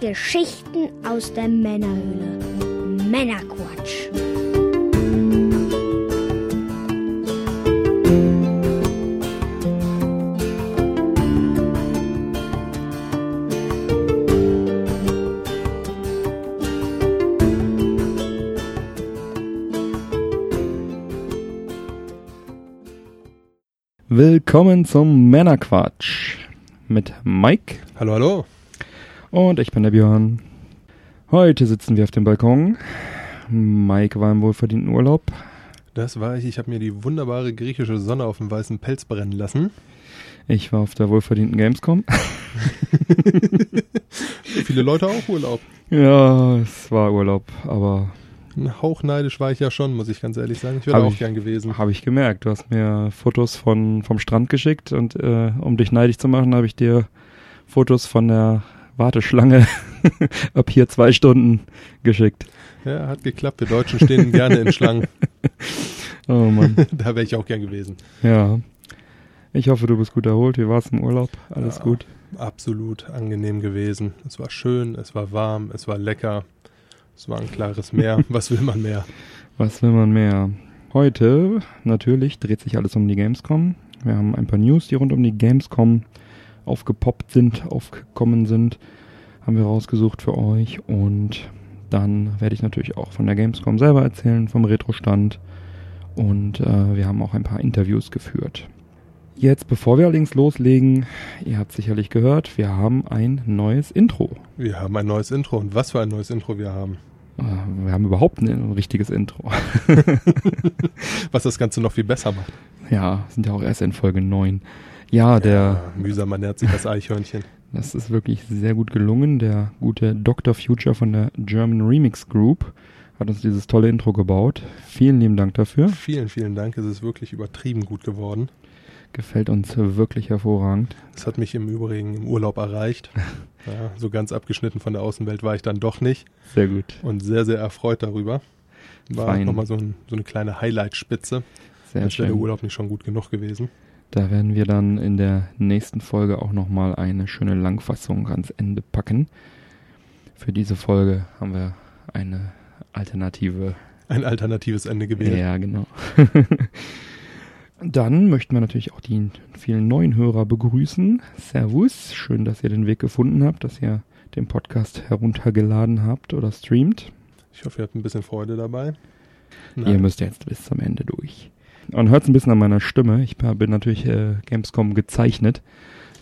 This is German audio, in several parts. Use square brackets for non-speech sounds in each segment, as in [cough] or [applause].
Geschichten aus der Männerhöhle. Männerquatsch. Willkommen zum Männerquatsch mit Mike Hallo, hallo. Und ich bin der Björn. Heute sitzen wir auf dem Balkon. Mike war im wohlverdienten Urlaub. Das war ich. Ich habe mir die wunderbare griechische Sonne auf dem weißen Pelz brennen lassen. Ich war auf der wohlverdienten Gamescom. [laughs] Viele Leute auch Urlaub. ja, es war Urlaub, aber Ein Hauch neidisch war ich ja schon, muss ich ganz ehrlich sagen. Ich wäre auch ich- gern gewesen. habe ich gemerkt. Du hast mir Fotos von, vom Strand geschickt und äh, um dich neidisch zu machen, habe ich dir Fotos von der Warteschlange [laughs] ab hier zwei Stunden geschickt. Ja, hat geklappt. Wir Deutschen stehen [laughs] gerne in Schlangen. [laughs] Oh Mann. da wäre ich auch gern gewesen. Ja. Ich hoffe, du bist gut erholt. Wie war es im Urlaub? Alles Ja. gut? Absolut angenehm gewesen. Es war schön, es war warm, es war lecker. Es war ein klares Meer. Was will man mehr? Was will man mehr? Heute, natürlich, dreht sich alles um die Gamescom. Wir haben ein paar News, die rund um die Gamescom aufgepoppt sind, aufgekommen sind. Haben wir rausgesucht für euch. Und dann werde ich natürlich auch von der Gamescom selber erzählen, vom Retro-Stand. Und äh, wir haben auch ein paar Interviews geführt. Jetzt, bevor wir allerdings loslegen, ihr habt sicherlich gehört, wir haben ein neues Intro. Wir haben ein neues Intro. Und was für ein neues Intro wir haben. Äh, Wir haben überhaupt ein richtiges Intro. [laughs] Was das Ganze noch viel besser macht. Ja, sind ja auch erst in Folge 9. Ja, der, Ja, mühsam ernährt sich das Eichhörnchen. das ist wirklich sehr gut gelungen. Der gute Dr. Future von der German Remix Group hat uns dieses tolle Intro gebaut. Vielen lieben Dank dafür. Vielen, vielen Dank. Es ist wirklich übertrieben gut geworden. Gefällt uns wirklich hervorragend. Es hat mich im Übrigen im Urlaub erreicht. [laughs] Ja, so ganz abgeschnitten von der Außenwelt war ich dann doch nicht Sehr gut. und sehr, sehr erfreut darüber. War nochmal so, ein, so eine kleine Highlight-Spitze. Sehr Als wäre der schön. Urlaub nicht schon gut genug gewesen. Da werden wir dann in der nächsten Folge auch nochmal eine schöne Langfassung ans Ende packen. Für diese Folge haben wir eine alternative Ein alternatives Ende gewählt. Ja, genau. [laughs] Dann möchten wir natürlich auch die vielen neuen Hörer begrüßen. Servus, schön, dass ihr den Weg gefunden habt, dass ihr den Podcast heruntergeladen habt oder streamt. Ich hoffe, ihr habt ein bisschen Freude dabei. Ihr müsst jetzt bis zum Ende durch. Und hört es ein bisschen an meiner Stimme. Ich bin natürlich äh, Gamescom gezeichnet,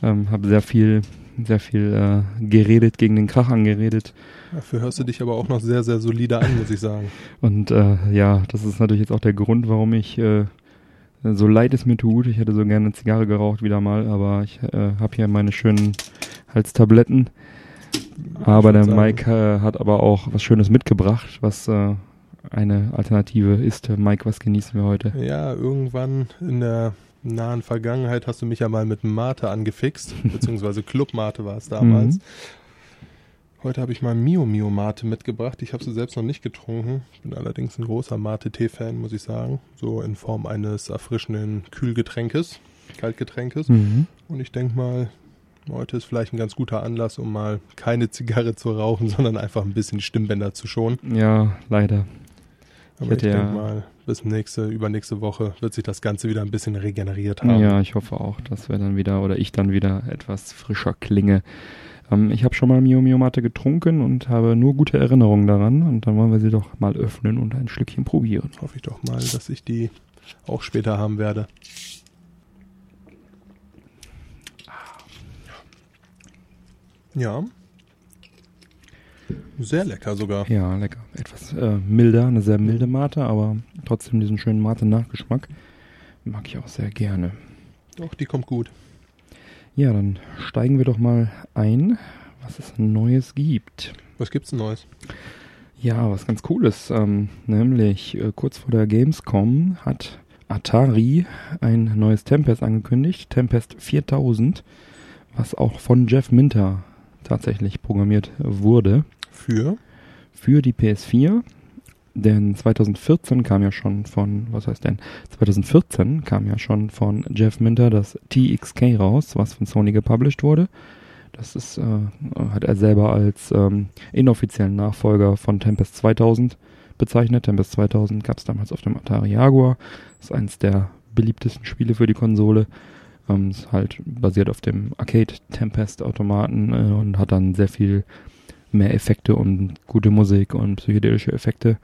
ähm, habe sehr viel, sehr viel äh, geredet, gegen den Krach angeredet. Dafür hörst du dich aber auch noch sehr, sehr solide an, muss ich sagen. [laughs] Und äh, ja, das ist natürlich jetzt auch der Grund, warum ich äh, so leid es mir tut. Ich hätte so gerne eine Zigarre geraucht wieder mal, aber ich äh, habe hier meine schönen Halstabletten. Aber der Mike äh, hat aber auch was Schönes mitgebracht, was äh, eine Alternative ist. Mike, was genießen wir heute? Ja, irgendwann in der nahen Vergangenheit hast du mich ja mal mit Mate angefixt, [laughs] beziehungsweise Club Mate war es damals. Mhm. Heute habe ich mal Mio Mio Mate mitgebracht. Ich habe sie selbst noch nicht getrunken. Ich bin allerdings ein großer Mate-Tee-Fan, muss ich sagen. So in Form eines erfrischenden Kühlgetränkes, Kaltgetränkes. Mhm. Und ich denke mal, heute ist vielleicht ein ganz guter Anlass, um mal keine Zigarre zu rauchen, [laughs] sondern einfach ein bisschen die Stimmbänder zu schonen. Ja, leider. Aber ich, ja- denke mal, bis nächste, übernächste Woche wird sich das Ganze wieder ein bisschen regeneriert haben. Ja, ich hoffe auch, dass wir dann wieder oder ich dann wieder etwas frischer klinge. Ähm, ich habe schon mal Mio Mio Mate getrunken und habe nur gute Erinnerungen daran. Und dann wollen wir sie doch mal öffnen und ein Stückchen probieren. Hoffe ich doch mal, dass ich die auch später haben werde. Ja. Sehr lecker sogar. Ja, lecker. Etwas äh, milder, eine sehr milde Mate, aber trotzdem diesen schönen Mate-Nachgeschmack. Mag ich auch sehr gerne. Doch, die kommt gut. Ja, dann steigen wir doch mal ein, was es Neues gibt. Was gibt's denn Neues? Ja, was ganz Cooles. Ähm, nämlich äh, kurz vor der Gamescom hat Atari ein neues Tempest angekündigt. Tempest 4000, was auch von Jeff Minter tatsächlich programmiert wurde Für? für die PS4. Denn 2014 kam ja schon von, was heißt denn? 2014 kam ja schon von Jeff Minter das TXK raus, was von Sony gepublished wurde. Das ist, äh, hat er selber als ähm, inoffiziellen Nachfolger von Tempest 2000 bezeichnet. Tempest 2000 gab es damals auf dem Atari Jaguar. Ist eines der beliebtesten Spiele für die Konsole. Ähm, ist halt basiert auf dem Arcade Tempest Automaten äh, und hat dann sehr viel mehr Effekte und gute Musik und psychedelische Effekte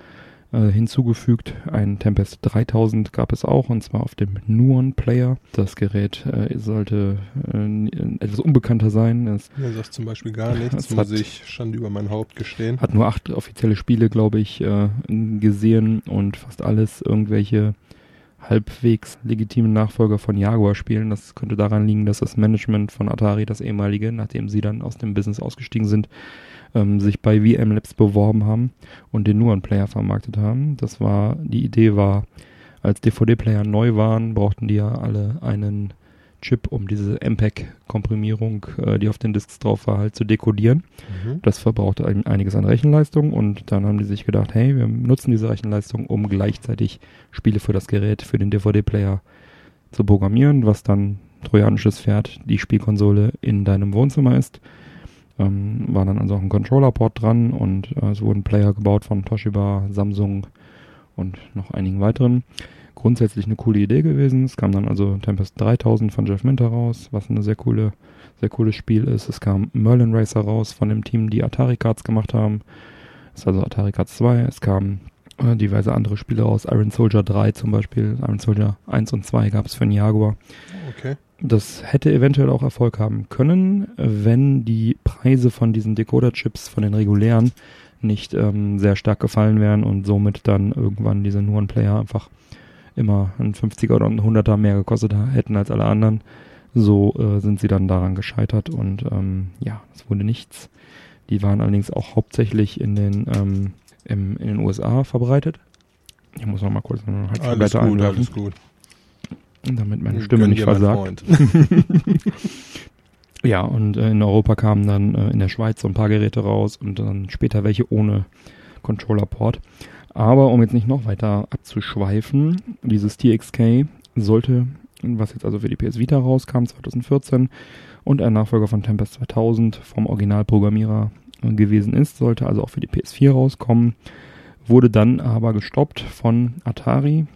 äh, hinzugefügt. Ein Tempest 3000 gab es auch und zwar auf dem Nuon Player. Das Gerät äh, sollte äh, etwas unbekannter sein. Es Mir sagt zum Beispiel gar nichts, muss hat- ich Schande über mein Haupt gestehen. hat nur acht offizielle Spiele, glaube ich, äh, gesehen und fast alles irgendwelche halbwegs legitimen Nachfolger von Jaguar spielen. Das könnte daran liegen, dass das Management von Atari, das ehemalige, nachdem sie dann aus dem Business ausgestiegen sind, ähm, sich bei VM Labs beworben haben und den Nuon-Player vermarktet haben. Das war, die Idee war, als DVD-Player neu waren, brauchten die ja alle einen Chip, um diese MPEG-Komprimierung, äh, die auf den Disks drauf war, halt zu dekodieren. Mhm. Das verbrauchte ein, einiges an Rechenleistung und dann haben die sich gedacht, hey, wir nutzen diese Rechenleistung, um gleichzeitig Spiele für das Gerät, für den DVD-Player zu programmieren, was dann trojanisches Pferd, die Spielkonsole in deinem Wohnzimmer ist. Ähm, war dann also auch ein Controller-Port dran und äh, es wurden Player gebaut von Toshiba, Samsung und noch einigen weiteren. Grundsätzlich eine coole Idee gewesen. Es kam dann also Tempest 3000 von Jeff Minter raus, was eine sehr coole sehr cooles Spiel ist. Es kam Merlin Racer raus von dem Team, die Atari Cards gemacht haben. Das ist also Atari Cards 2. Es kamen äh, diverse andere Spiele raus. Iron Soldier 3 zum Beispiel. Iron Soldier 1 und 2 gab es für den Jaguar. Okay. Das hätte eventuell auch Erfolg haben können, wenn die Preise von diesen Decoder-Chips, von den regulären, nicht ähm, sehr stark gefallen wären und somit dann irgendwann diese Nuon-Player einfach immer ein 50er oder ein 100er mehr gekostet hätten als alle anderen. So äh, sind sie dann daran gescheitert und ähm, ja, es wurde nichts. Die waren allerdings auch hauptsächlich in den, ähm, im, in den USA verbreitet. Ich muss noch mal kurz eine Alles Halbschulblätter gut, einwerfen, alles gut. Damit meine Stimme Gönn nicht versagt. [laughs] Ja, und äh, in Europa kamen dann äh, in der Schweiz so ein paar Geräte raus und dann später welche ohne Controller-Port. Aber um jetzt nicht noch weiter abzuschweifen, dieses TXK sollte, was jetzt also für die PS Vita rauskam 2014 und ein Nachfolger von Tempest 2000 vom Originalprogrammierer äh, gewesen ist, sollte also auch für die PS4 rauskommen, wurde dann aber gestoppt von Atari.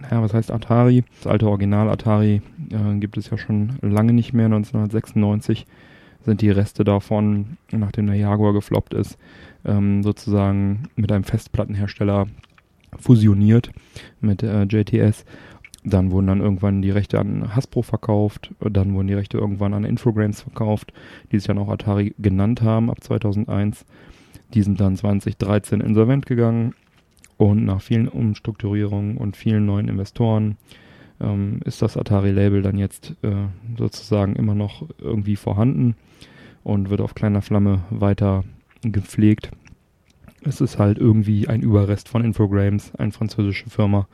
Naja, was heißt Atari? Das alte Original Atari äh, gibt es ja schon lange nicht mehr. 1996 sind die Reste davon, nachdem der Jaguar gefloppt ist, ähm, sozusagen mit einem Festplattenhersteller fusioniert mit äh, JTS. Dann wurden dann irgendwann die Rechte an Hasbro verkauft, dann wurden die Rechte irgendwann an Infogrames verkauft, die sich dann auch Atari genannt haben ab 2001. Die sind dann 2013 insolvent gegangen und nach vielen Umstrukturierungen und vielen neuen Investoren ähm, ist das Atari-Label dann jetzt äh, sozusagen immer noch irgendwie vorhanden und wird auf kleiner Flamme weiter gepflegt. Es ist halt irgendwie ein Überrest von Infogrames, eine französische Firma,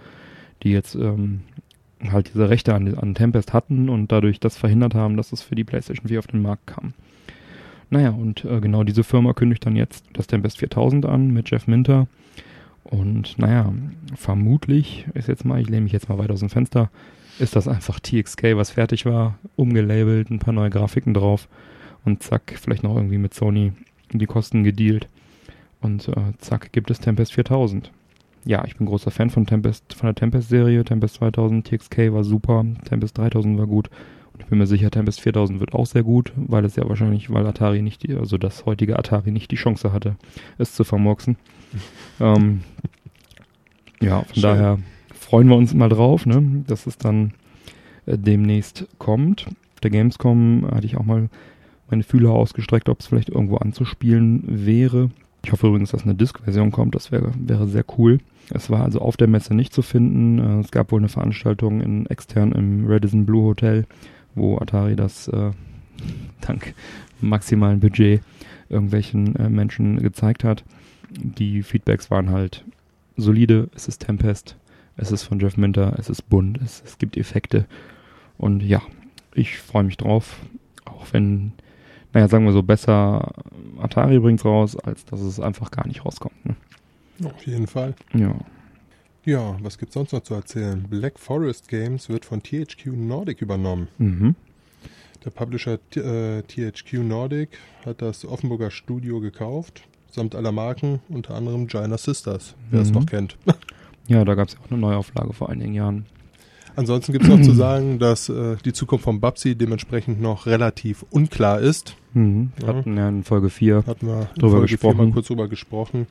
die jetzt ähm, halt diese Rechte an, an Tempest hatten und dadurch das verhindert haben, dass es für die PlayStation 4 auf den Markt kam. Naja, und äh, genau diese Firma kündigt dann jetzt das Tempest 4000 an mit Jeff Minter. Und naja, vermutlich ist jetzt mal, ich lehne mich jetzt mal weit aus dem Fenster, ist das einfach TXK, was fertig war, umgelabelt, ein paar neue Grafiken drauf und zack, vielleicht noch irgendwie mit Sony die Kosten gedealt. Und äh, zack, gibt es Tempest 4000. Ja, ich bin großer Fan von Tempest, von der Tempest-Serie. Tempest 2000, TXK war super, Tempest 3000 war gut. Und ich bin mir sicher, Tempest 4000 wird auch sehr gut, weil es ja wahrscheinlich, weil Atari nicht, die, also das heutige Atari nicht die Chance hatte, es zu vermurksen. [laughs] ähm, ja, von Schön. daher freuen wir uns mal drauf, ne, dass es dann äh, demnächst kommt. Auf der Gamescom hatte ich auch mal meine Fühler ausgestreckt, ob es vielleicht irgendwo anzuspielen wäre. Ich hoffe übrigens, dass eine Disk-Version kommt, das wäre, wäre sehr cool. Es war also auf der Messe nicht zu finden. Äh, Es gab wohl eine Veranstaltung in extern im Radisson Blue Hotel, wo Atari das äh, dank maximalen Budget irgendwelchen äh, Menschen gezeigt hat. Die Feedbacks waren halt solide, es ist Tempest, es ist von Jeff Minter, es ist bunt, es, es gibt Effekte. Und ja, ich freue mich drauf, auch wenn, naja, sagen wir so, besser Atari bringt's raus, als dass es einfach gar nicht rauskommt. Ne? Auf jeden Fall. Ja. Ja, was gibt's sonst noch zu erzählen? Black Forest Games wird von THQ Nordic übernommen. Mhm. Der Publisher äh, THQ Nordic hat das Offenburger Studio gekauft, samt aller Marken, unter anderem Giant Sisters, wer es Mhm. noch kennt. [laughs] Ja, da gab es ja auch eine Neuauflage vor einigen Jahren. Ansonsten gibt es noch zu sagen, dass äh, die Zukunft von Babsi dementsprechend noch relativ unklar ist. Mhm. Hatten ja in Folge 4, Hatten wir in Drüber Folge vier gesprochen. mal kurz drüber gesprochen.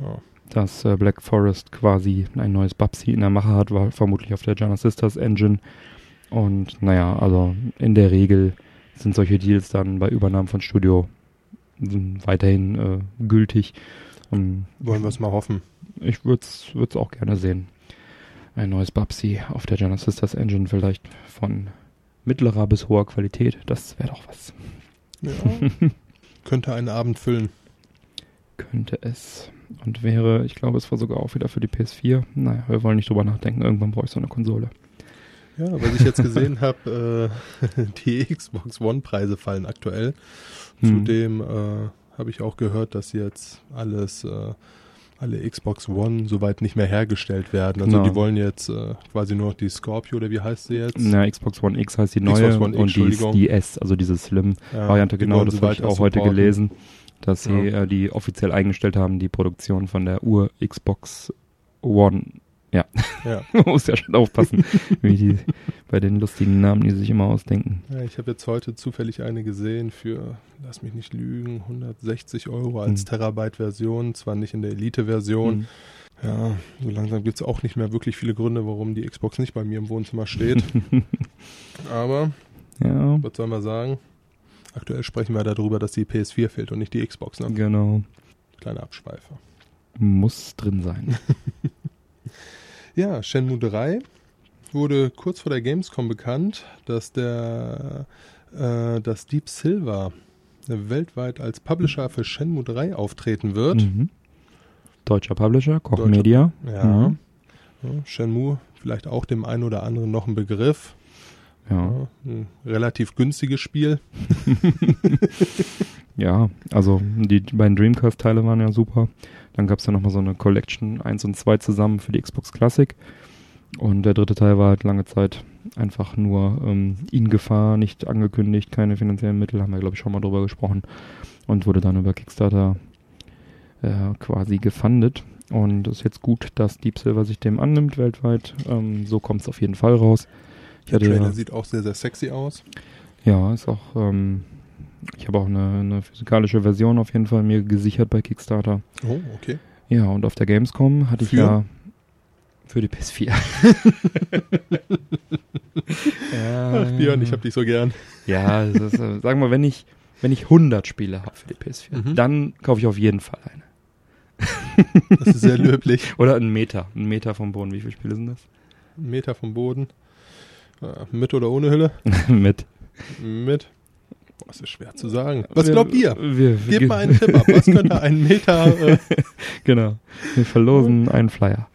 Ja. Dass äh, Black Forest quasi ein neues Babsi in der Mache hat, war vermutlich auf der Jana Sisters Engine. Und naja, also in der Regel sind solche Deals dann bei Übernahmen von Studio weiterhin äh, gültig. Ähm, Wollen wir es mal hoffen. Ich würde es auch gerne sehen. Ein neues Babsi auf der Jana Sisters Engine, vielleicht von mittlerer bis hoher Qualität. Das wäre doch was. Ja. [laughs] Könnte einen Abend füllen. Könnte es. Und wäre, ich glaube, es war sogar auch wieder für die PS4. Naja, wir wollen nicht drüber nachdenken. Irgendwann brauche ich so eine Konsole. Ja, was ich jetzt gesehen habe, [laughs] äh, die Xbox One-Preise fallen aktuell. Hm. Zudem äh, habe ich auch gehört, dass jetzt alles, äh, alle Xbox One soweit nicht mehr hergestellt werden. Also Genau. die wollen jetzt äh, quasi nur noch die Scorpio oder wie heißt sie jetzt? Na, Xbox One X heißt die Xbox neue One X, und die, S, also diese Slim-Variante, Ja, genau, das habe ich auch heute gelesen, dass sie Ja. äh, die offiziell eingestellt haben, die Produktion von der Ur-Xbox One. Ja. [laughs] Man muss ja schon aufpassen, [laughs] wie die bei den lustigen Namen, die sie sich immer ausdenken. ja, ich habe jetzt heute zufällig eine gesehen für, lass mich nicht lügen, 160 Euro als Hm. Terabyte-Version, zwar nicht in der Elite-Version. Hm. Ja, so langsam gibt es auch nicht mehr wirklich viele Gründe, warum die Xbox nicht bei mir im Wohnzimmer steht. [laughs] Aber ja, was soll man sagen? Aktuell sprechen wir darüber, dass die PS4 fehlt und nicht die Xbox. Ne? genau. Kleiner Abschweifer. Muss drin sein. [laughs] Ja, Shenmue 3 wurde kurz vor der Gamescom bekannt, dass der äh, dass Deep Silver weltweit als Publisher für Shenmue 3 auftreten wird. Mhm. Deutscher Publisher, Koch Deutscher- Media. Ja. Mhm. ja. Shenmue, vielleicht auch dem einen oder anderen noch ein Begriff. Ja. Ja, ein relativ günstiges Spiel. [laughs] Ja, also die, die beiden Dreamcast-Teile waren ja super. Dann gab es ja nochmal so eine Collection 1 und 2 zusammen für die Xbox Classic. Und der dritte Teil war halt lange Zeit einfach nur ähm, in Gefahr, nicht angekündigt, keine finanziellen Mittel, haben wir glaube ich schon mal drüber gesprochen. Und wurde dann über Kickstarter äh, quasi gefundet. Und es ist jetzt gut, dass Deep Silver sich dem annimmt weltweit. Ähm, so kommt es auf jeden Fall raus. Ich Der hatte ja- Trailer sieht auch sehr, sehr sexy aus. ja, ist auch, ähm, ich habe auch eine, eine physikalische Version auf jeden Fall mir gesichert bei Kickstarter. Oh, okay. Ja, und auf der Gamescom hatte ich Für? ja für die PS4. [laughs] ja, Ach, Björn, ich hab dich so gern. Ja, ist, äh, sagen wir, wenn ich, wenn ich 100 Spiele habe für die PS4, Mhm. dann kaufe ich auf jeden Fall eine. Das ist sehr löblich. [laughs] Oder einen Meter. Einen Meter vom Boden. Wie viele Spiele sind das? Ein Meter vom Boden. Äh, Mit oder ohne Hülle? [laughs] Mit. Mit. Boah, das ist schwer zu sagen. Was glaubt ihr? Wir, wir, Gebt mal einen Tipp ab. Was könnte [laughs] ein Meter, äh, [laughs] Genau. Wir verlosen einen Flyer.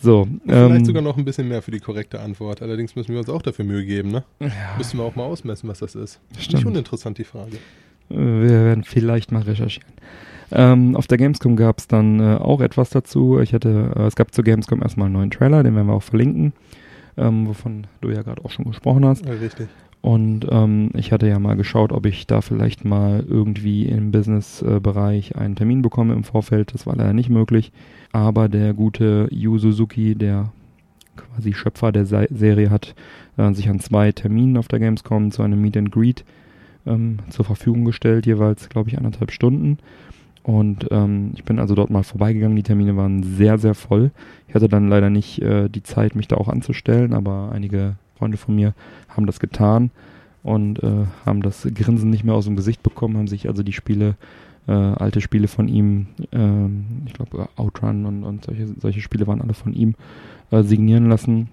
So. vielleicht ähm, sogar noch ein bisschen mehr für die korrekte Antwort. Allerdings müssen wir uns auch dafür Mühe geben, ne? ja, Müssen wir auch mal ausmessen, was das ist. Stimmt. Nicht uninteressant, die Frage. Wir werden vielleicht mal recherchieren. Ähm, auf der Gamescom gab es dann äh, auch etwas dazu. Ich hatte, äh, es gab zur Gamescom erstmal einen neuen Trailer, den werden wir auch verlinken, ähm, wovon du ja gerade auch schon gesprochen hast. Ja, richtig. Und ähm, ich hatte ja mal geschaut, ob ich da vielleicht mal irgendwie im Business-Bereich einen Termin bekomme im Vorfeld. Das war leider nicht möglich. Aber der gute Yu Suzuki, der quasi Schöpfer der Se Serie, hat äh, sich an zwei Terminen auf der Gamescom zu einem Meet and Greet ähm, zur Verfügung gestellt, jeweils, glaube ich, anderthalb Stunden. Und ähm, ich bin also dort mal vorbeigegangen. Die Termine waren sehr, sehr voll. Ich hatte dann leider nicht äh, die Zeit, mich da auch anzustellen, aber einige Freunde von mir haben das getan und äh, haben das Grinsen nicht mehr aus dem Gesicht bekommen, haben sich also die Spiele, äh, alte Spiele von ihm, ähm, ich glaube Outrun und, und solche, solche Spiele waren alle von ihm, äh, signieren lassen.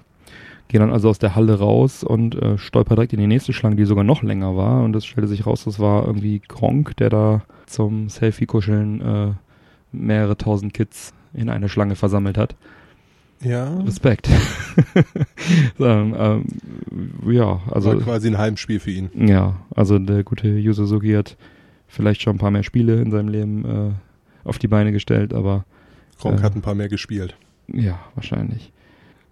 Gehen dann also aus der Halle raus und äh, stolper direkt in die nächste Schlange, die sogar noch länger war. Und es stellte sich raus, das war irgendwie Gronk, der da zum Selfie-Kuscheln äh, mehrere tausend Kids in eine Schlange versammelt hat. Ja. Respekt. [laughs] so, ähm, ja, also war quasi ein Heimspiel für ihn. ja, also der gute Yu Suzuki hat vielleicht schon ein paar mehr Spiele in seinem Leben äh, auf die Beine gestellt, aber Gronk Äh. hat ein paar mehr gespielt. ja, wahrscheinlich.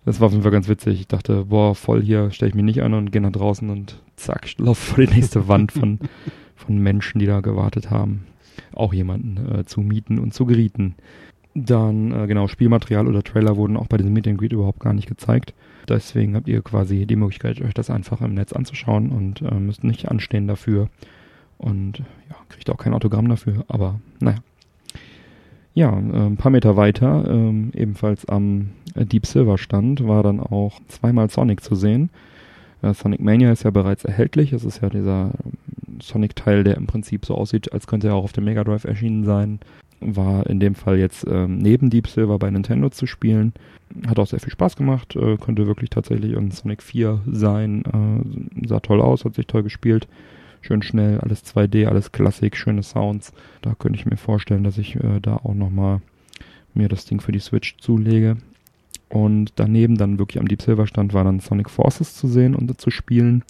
Das war auf jeden Fall ganz witzig. Ich dachte, boah, voll hier, stelle ich mich nicht an und gehe nach draußen und zack, laufe vor die nächste Wand von, [laughs] von Menschen, die da gewartet haben, auch jemanden äh, zu mieten und zu gerieten. Dann, äh, genau, Spielmaterial oder Trailer wurden auch bei diesem Meet Greet überhaupt gar nicht gezeigt. Deswegen habt ihr quasi die Möglichkeit, euch das einfach im Netz anzuschauen und äh, müsst nicht anstehen dafür. Und ja, kriegt auch kein Autogramm dafür, aber naja. Ja, äh, ein paar Meter weiter, ähm, ebenfalls am Deep Silver Stand, war dann auch zweimal Sonic zu sehen. Äh, Sonic Mania ist ja bereits erhältlich. Es ist ja dieser Sonic-Teil, der im Prinzip so aussieht, als könnte er auch auf dem Mega Drive erschienen sein. War in dem Fall jetzt ähm, neben Deep Silver bei Nintendo zu spielen. Hat auch sehr viel Spaß gemacht. Äh, könnte wirklich tatsächlich ein Sonic 4 sein. Äh, sah toll aus, hat sich toll gespielt schön schnell, alles 2D, alles Klassik, schöne Sounds. Da könnte ich mir vorstellen, dass ich äh, da auch nochmal mir das Ding für die Switch zulege. Und daneben dann wirklich am Deep Silver Stand war dann Sonic Forces zu sehen und zu spielen.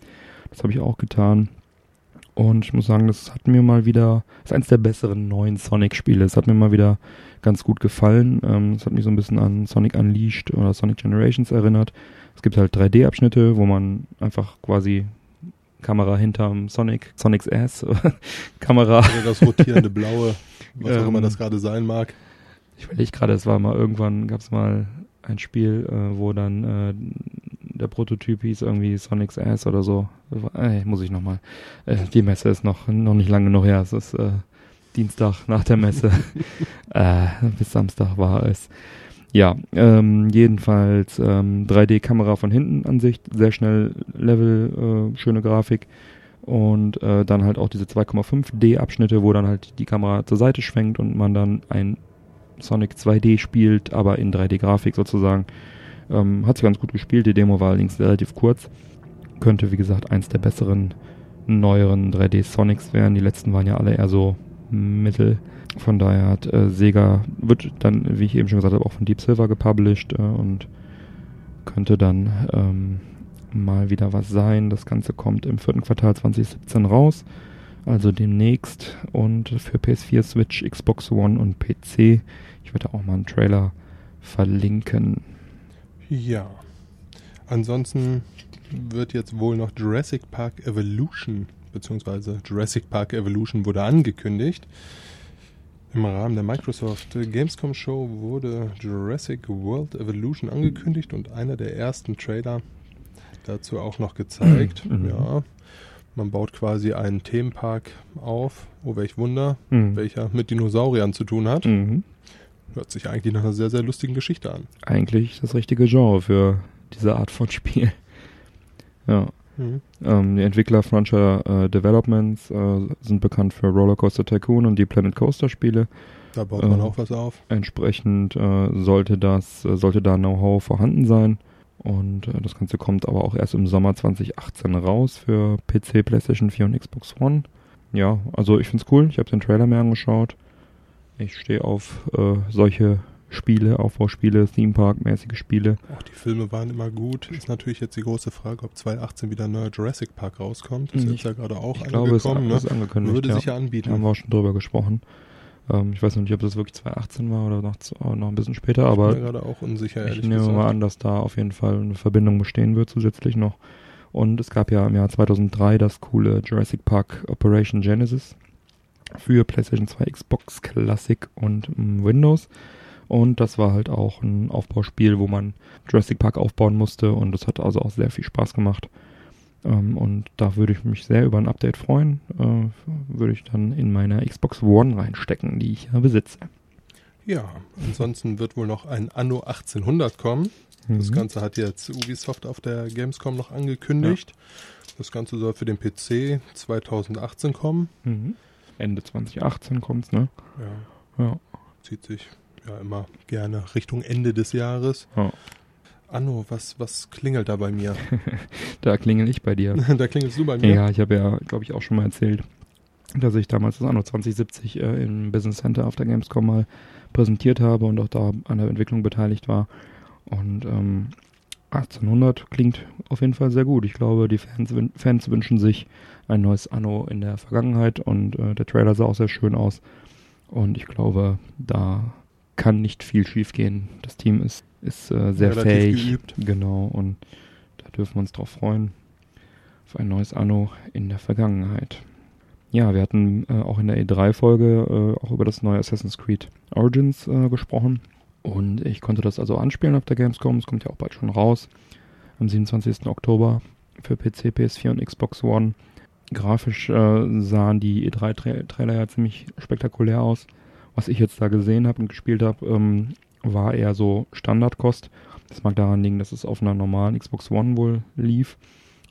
Das habe ich auch getan. Und ich muss sagen, das hat mir mal wieder, das ist eines der besseren neuen Sonic-Spiele. Es hat mir mal wieder ganz gut gefallen. Ähm, es ähm, hat mich so ein bisschen an Sonic Unleashed oder Sonic Generations erinnert. Es gibt halt 3D-Abschnitte, wo man einfach quasi Kamera hinterm Sonic, Sonic's Ass, [laughs] Kamera. Also das rotierende Blaue, was auch [laughs] immer das ähm, gerade sein mag. Ich überlege gerade, es war mal irgendwann, gab es mal ein Spiel, äh, wo dann äh, der Prototyp hieß irgendwie Sonic's Ass oder so. Ey, muss ich nochmal. Äh, die Messe ist noch, noch nicht lange genug her. Es ist äh, Dienstag nach der Messe. [laughs] äh, bis Samstag war es. Ja, ähm, jedenfalls ähm, 3D-Kamera von hinten Ansicht, sehr schnell Level, äh, schöne Grafik und äh, dann halt auch diese 2,5D-Abschnitte, wo dann halt die Kamera zur Seite schwenkt und man dann ein Sonic 2D spielt, aber in 3D-Grafik sozusagen. Ähm, hat sich ganz gut gespielt, die Demo war allerdings relativ kurz. Könnte, wie gesagt, eins der besseren, neueren 3D-Sonics werden. Die letzten waren ja alle eher so mittel. Von daher hat äh, Sega, wird dann, wie ich eben schon gesagt habe, auch von Deep Silver gepublished äh, und könnte dann ähm, mal wieder was sein. Das Ganze kommt im vierten Quartal 2017 raus, also demnächst und für PS4, Switch, Xbox One und PC. Ich werde auch mal einen Trailer verlinken. Ja. Ansonsten wird jetzt wohl noch Jurassic Park Evolution, beziehungsweise Jurassic Park Evolution wurde angekündigt. Im Rahmen der Microsoft Gamescom Show wurde Jurassic World Evolution angekündigt und einer der ersten Trailer dazu auch noch gezeigt. Mhm. Ja, man baut quasi einen Themenpark auf, oh welch Wunder, mhm. welcher mit Dinosauriern zu tun hat. Mhm. Hört sich eigentlich nach einer sehr, sehr lustigen Geschichte an. Eigentlich das richtige Genre für diese Art von Spiel. [laughs] Ja. Mhm. Ähm, die Entwickler Frontier äh, Developments äh, sind bekannt für Rollercoaster Tycoon und die Planet Coaster Spiele. Da baut man äh, auch was auf. Entsprechend äh, sollte das, äh, sollte da Know-how vorhanden sein. Und äh, das Ganze kommt aber auch erst im Sommer 2018 raus für PC, PlayStation 4 und Xbox One. Ja, also ich find's cool. Ich habe den Trailer mir angeschaut. Ich stehe auf solche Spiele, Aufbauspiele, Theme Park-mäßige Spiele. Auch die Filme waren immer gut. Ist natürlich jetzt die große Frage, ob 2018 wieder ein neuer Jurassic Park rauskommt. Ist ich, jetzt ja gerade auch ich glaube, es ne? ist angekündigt. Würde ja. sich ja anbieten. Haben wir auch schon drüber gesprochen. Ähm, ich weiß noch nicht, ob das wirklich 2018 war oder noch, oh, noch ein bisschen später, aber ich bin gerade auch unsicher, ich nehme gesagt. mal an, dass da auf jeden Fall eine Verbindung bestehen wird zusätzlich noch. Und es gab ja im Jahr 2003 das coole Jurassic Park Operation Genesis für PlayStation 2, Xbox Classic und mm, Windows. Und das war halt auch ein Aufbauspiel, wo man Jurassic Park aufbauen musste und das hat also auch sehr viel Spaß gemacht. Ähm, und da würde ich mich sehr über ein Update freuen. Äh, würde ich dann in meine Xbox One reinstecken, die ich ja besitze. Ja, ansonsten wird wohl noch ein Anno 1800 kommen. Mhm. Das Ganze hat jetzt Ubisoft auf der Gamescom noch angekündigt. Ja. Das Ganze soll für den PC 2018 kommen. Mhm. Ende 2018 kommt's, ne? Ja. Ja. Zieht sich ja immer gerne Richtung Ende des Jahres. Oh. Anno, was, was klingelt da bei mir? [laughs] da klingel ich bei dir. [laughs] da klingelst du bei mir? Ja, ich habe ja, glaube ich, auch schon mal erzählt, dass ich damals das Anno 2070 äh, im Business Center auf der Gamescom mal präsentiert habe und auch da an der Entwicklung beteiligt war. Und ähm, 1800 klingt auf jeden Fall sehr gut. Ich glaube, die Fans, Fans wünschen sich ein neues Anno in der Vergangenheit und äh, der Trailer sah auch sehr schön aus. Und ich glaube, da kann nicht viel schiefgehen. Das Team ist ist äh, sehr Relativ fähig. geübt. Genau, und da dürfen wir uns drauf freuen. Auf ein neues Anno in der Vergangenheit. Ja, wir hatten äh, auch in der E3-Folge äh, auch über das neue Assassin's Creed Origins äh, gesprochen. Und ich konnte das also anspielen auf der Gamescom. Es kommt ja auch bald schon raus. Am 27. Oktober für PC, PS4 und Xbox One. Grafisch äh, sahen die E3-Trailer ja ziemlich spektakulär aus. Was ich jetzt da gesehen habe und gespielt habe, ähm, war eher so Standardkost. Das mag daran liegen, dass es auf einer normalen Xbox One wohl lief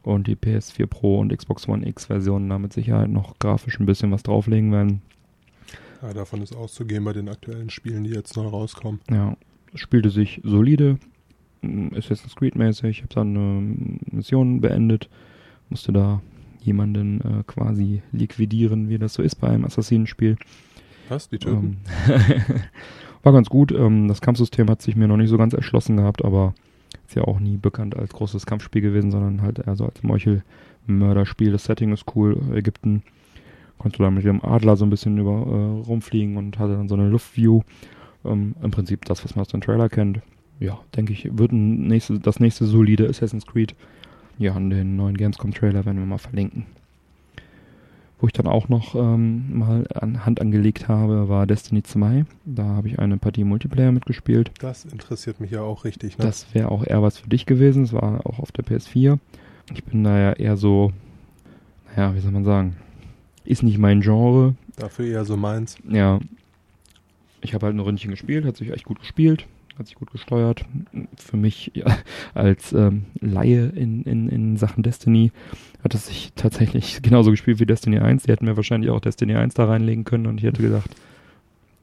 und die PS4 Pro und Xbox One X Versionen da mit Sicherheit noch grafisch ein bisschen was drauflegen werden. Ja, davon ist auszugehen bei den aktuellen Spielen, die jetzt noch rauskommen. Ja, es spielte sich solide, mm, Assassin's Creed mäßig. Ich habe dann eine Mission beendet, musste da jemanden äh, quasi liquidieren, wie das so ist bei einem Assassinenspiel. Was? Die Türken? Ähm, [laughs] war ganz gut. Ähm, das Kampfsystem hat sich mir noch nicht so ganz erschlossen gehabt, aber ist ja auch nie bekannt als großes Kampfspiel gewesen, sondern halt eher so als Meuchelmörderspiel. Das Setting ist cool. Ägypten konnte da mit dem Adler so ein bisschen über äh, rumfliegen und hatte dann so eine Luftview. Ähm, Im Prinzip das, was man aus dem Trailer kennt. Ja, denke ich, wird nächste, das nächste solide Assassin's Creed. Ja, an den neuen Gamescom-Trailer werden wir mal verlinken. Wo ich dann auch noch ähm, mal an Hand angelegt habe, war Destiny 2. Da habe ich eine Partie Multiplayer mitgespielt. Das interessiert mich ja auch richtig. Ne? Das wäre auch eher was für dich gewesen. Es war auch auf der PS4. Ich bin da ja eher so, naja, wie soll man sagen, ist nicht mein Genre. Dafür eher so meins. Ja, ich habe halt ein Ründchen gespielt, hat sich echt gut gespielt, hat sich gut gesteuert. Für mich ja, als ähm, Laie in, in, in Sachen Destiny hat es sich tatsächlich [laughs] genauso gespielt wie Destiny 1. Die hätten mir wahrscheinlich auch Destiny 1 da reinlegen können und ich hätte gedacht,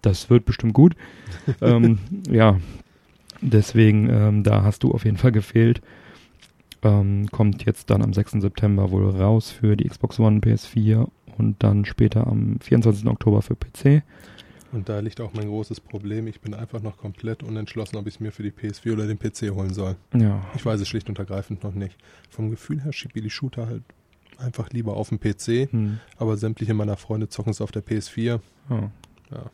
das wird bestimmt gut. [laughs] ähm, ja, deswegen, ähm, da hast du auf jeden Fall gefehlt. Ähm, kommt jetzt dann am 6. September wohl raus für die Xbox One, PS4 und dann später am 24. Oktober für PC. Und da liegt auch mein großes Problem. Ich bin einfach noch komplett unentschlossen, ob ich es mir für die PS4 oder den PC holen soll. Ja, Ich weiß es schlicht und ergreifend noch nicht. Vom Gefühl her schiebe ich die Shooter halt einfach lieber auf dem PC, hm. aber sämtliche meiner Freunde zocken es auf der PS4. ja. Ja.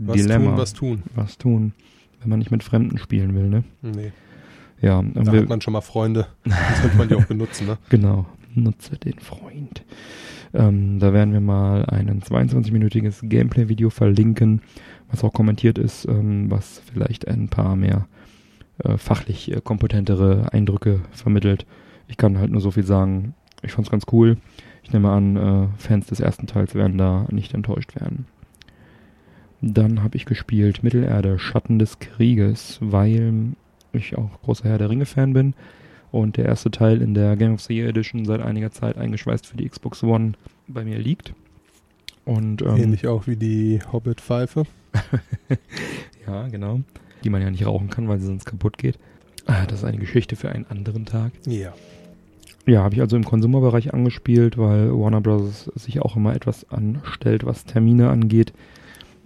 Was Dilemma. tun, was tun. was tun, wenn man nicht mit Fremden spielen will, ne? Nee. Ja, Da hat man schon mal Freunde. Das sollte man die auch benutzen, ne? [laughs] genau, nutze den Freund. Ähm, da werden wir mal ein 22-minütiges Gameplay-Video verlinken, was auch kommentiert ist, ähm, was vielleicht ein paar mehr äh, fachlich äh, kompetentere Eindrücke vermittelt. Ich kann halt nur so viel sagen, ich fand's ganz cool. Ich nehme an, äh, Fans des ersten Teils werden da nicht enttäuscht werden. Dann habe ich gespielt Mittelerde, Schatten des Krieges, weil ich auch großer Herr der Ringe-Fan bin und der erste Teil in der Game of the Year Edition seit einiger Zeit eingeschweißt für die Xbox One bei mir liegt. Und ähm, Ähnlich auch wie die Hobbit-Pfeife. [laughs] ja, genau. Die man ja nicht rauchen kann, weil sie sonst kaputt geht. Ah, das ist eine Geschichte für einen anderen Tag. Ja. Ja, habe ich also im Konsumerbereich angespielt, weil Warner Bros. sich auch immer etwas anstellt, was Termine angeht.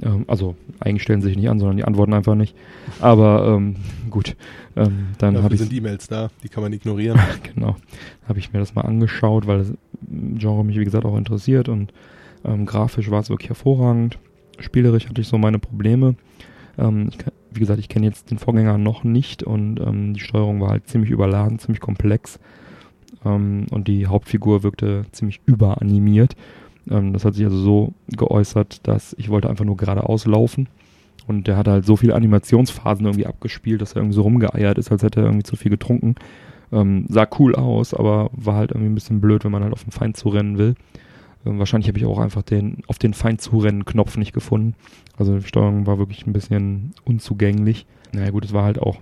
Ähm, also eigentlich stellen sie sich nicht an, sondern die antworten einfach nicht. Aber ähm, gut, ähm, dann Dafür habe ich sind E-Mails da, die kann man ignorieren. [laughs] genau, habe ich mir das mal angeschaut, weil das Genre mich wie gesagt auch interessiert und ähm, grafisch war es wirklich hervorragend. Spielerisch hatte ich so meine Probleme. Ähm, kann- wie gesagt, ich kenne jetzt den Vorgänger noch nicht und ähm, die Steuerung war halt ziemlich überladen, ziemlich komplex ähm, und die Hauptfigur wirkte ziemlich überanimiert. Ähm, das hat sich also so geäußert, dass ich wollte einfach nur geradeaus laufen und der hat halt so viele Animationsphasen irgendwie abgespielt, dass er irgendwie so rumgeeiert ist, als hätte er irgendwie zu viel getrunken. Ähm, sah cool aus, aber war halt irgendwie ein bisschen blöd, wenn man halt auf den Feind zurennen will. Ähm, wahrscheinlich habe ich auch einfach den auf den Feind zurennen Knopf nicht gefunden. Also die Steuerung war wirklich ein bisschen unzugänglich. Naja gut, es war halt auch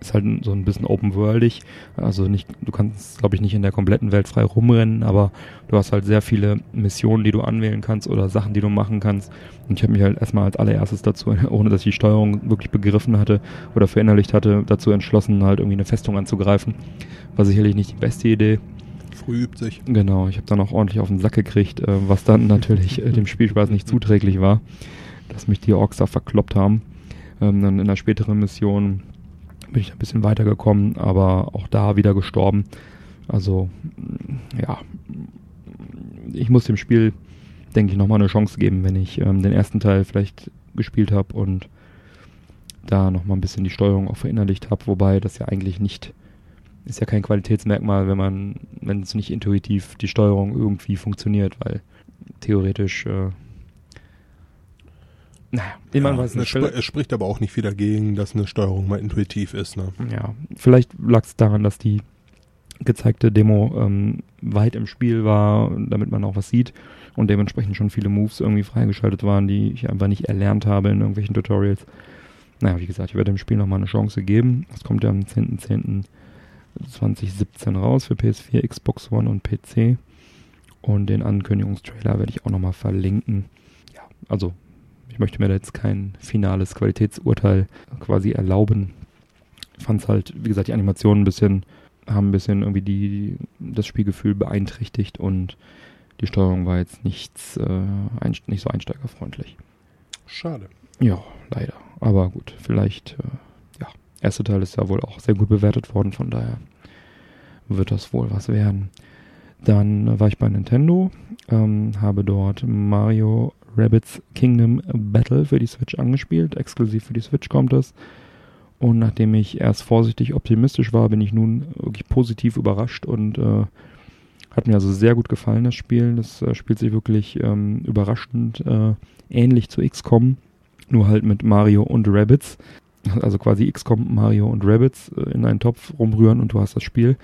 ist halt so ein bisschen open-worldig. Also nicht, du kannst, glaube ich, nicht in der kompletten Welt frei rumrennen, aber du hast halt sehr viele Missionen, die du anwählen kannst oder Sachen, die du machen kannst. Und ich habe mich halt erstmal als allererstes dazu, [laughs] ohne dass ich die Steuerung wirklich begriffen hatte oder verinnerlicht hatte, dazu entschlossen, halt irgendwie eine Festung anzugreifen. War sicherlich nicht die beste Idee. Früh übt sich. Genau, ich habe dann auch ordentlich auf den Sack gekriegt, äh, was dann [laughs] natürlich äh, dem Spielspaß nicht zuträglich war, dass mich die Orks da verkloppt haben. Ähm, dann in der späteren Mission bin ich ein bisschen weitergekommen, aber auch da wieder gestorben. Also, ja, ich muss dem Spiel, denke ich, nochmal eine Chance geben, wenn ich ähm, den ersten Teil vielleicht gespielt habe und da nochmal ein bisschen die Steuerung auch verinnerlicht habe, wobei das ja eigentlich nicht, ist ja kein Qualitätsmerkmal, wenn man, wenn es nicht intuitiv die Steuerung irgendwie funktioniert, weil theoretisch, äh, naja, ja, man weiß nicht. Es, spricht aber auch nicht viel dagegen, dass eine Steuerung mal intuitiv ist. Ne? Ja, vielleicht lag es daran, dass die gezeigte Demo ähm, weit im Spiel war, damit man auch was sieht und dementsprechend schon viele Moves irgendwie freigeschaltet waren, die ich einfach nicht erlernt habe in irgendwelchen Tutorials. Naja, wie gesagt, ich werde dem Spiel nochmal eine Chance geben. Das kommt ja am 10.10.2017 raus für PS4, Xbox One und PC. Und den Ankündigungstrailer werde ich auch nochmal verlinken. Ja, also möchte mir da jetzt kein finales Qualitätsurteil quasi erlauben. Ich fand es halt, wie gesagt, die Animationen ein bisschen, haben ein bisschen irgendwie die, das Spielgefühl beeinträchtigt und die Steuerung war jetzt nichts, äh, nicht so einsteigerfreundlich. Schade. Ja, leider. Aber gut, vielleicht, äh, ja, erster Teil ist ja wohl auch sehr gut bewertet worden, von daher wird das wohl was werden. Dann war ich bei Nintendo, ähm, habe dort Mario Rabbits Kingdom Battle für die Switch angespielt. Exklusiv für die Switch kommt es. Und nachdem ich erst vorsichtig optimistisch war, bin ich nun wirklich positiv überrascht und äh, hat mir also sehr gut gefallen, das Spiel. Das äh, spielt sich wirklich ähm, überraschend äh, ähnlich zu XCOM, nur halt mit Mario und Rabbits. Also quasi XCOM, Mario und Rabbits äh, in einen Topf rumrühren und du hast das Spiel,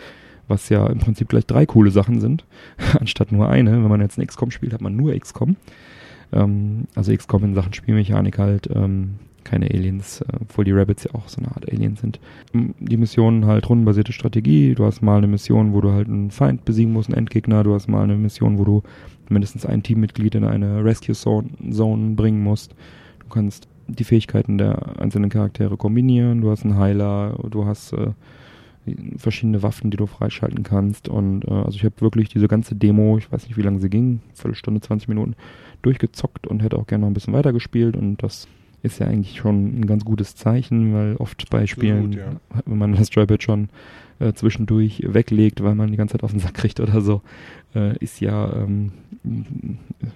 was ja im Prinzip gleich drei coole Sachen sind, [laughs] anstatt nur eine. Wenn man jetzt ein XCOM spielt, hat man nur XCOM. Ähm, also XCOM in Sachen Spielmechanik halt ähm, keine Aliens, äh, obwohl die Rabbits ja auch so eine Art Aliens sind. Die Missionen halt rundenbasierte Strategie. Du hast mal eine Mission, wo du halt einen Feind besiegen musst, einen Endgegner. Du hast mal eine Mission, wo du mindestens ein Teammitglied in eine Rescue Zone, bringen musst. Du kannst die Fähigkeiten der einzelnen Charaktere kombinieren. Du hast einen Heiler, du hast äh, verschiedene Waffen, die du freischalten kannst. Und äh, also ich habe wirklich diese ganze Demo, ich weiß nicht, wie lange sie ging, Viertelstunde, 20 Minuten, durchgezockt und hätte auch gerne noch ein bisschen weiter gespielt. Und das ist ja eigentlich schon ein ganz gutes Zeichen, weil oft bei Spielen, gut, ja. wenn man das Joypad schon äh, zwischendurch weglegt, weil man die ganze Zeit auf den Sack kriegt oder so, äh, ist ja ähm,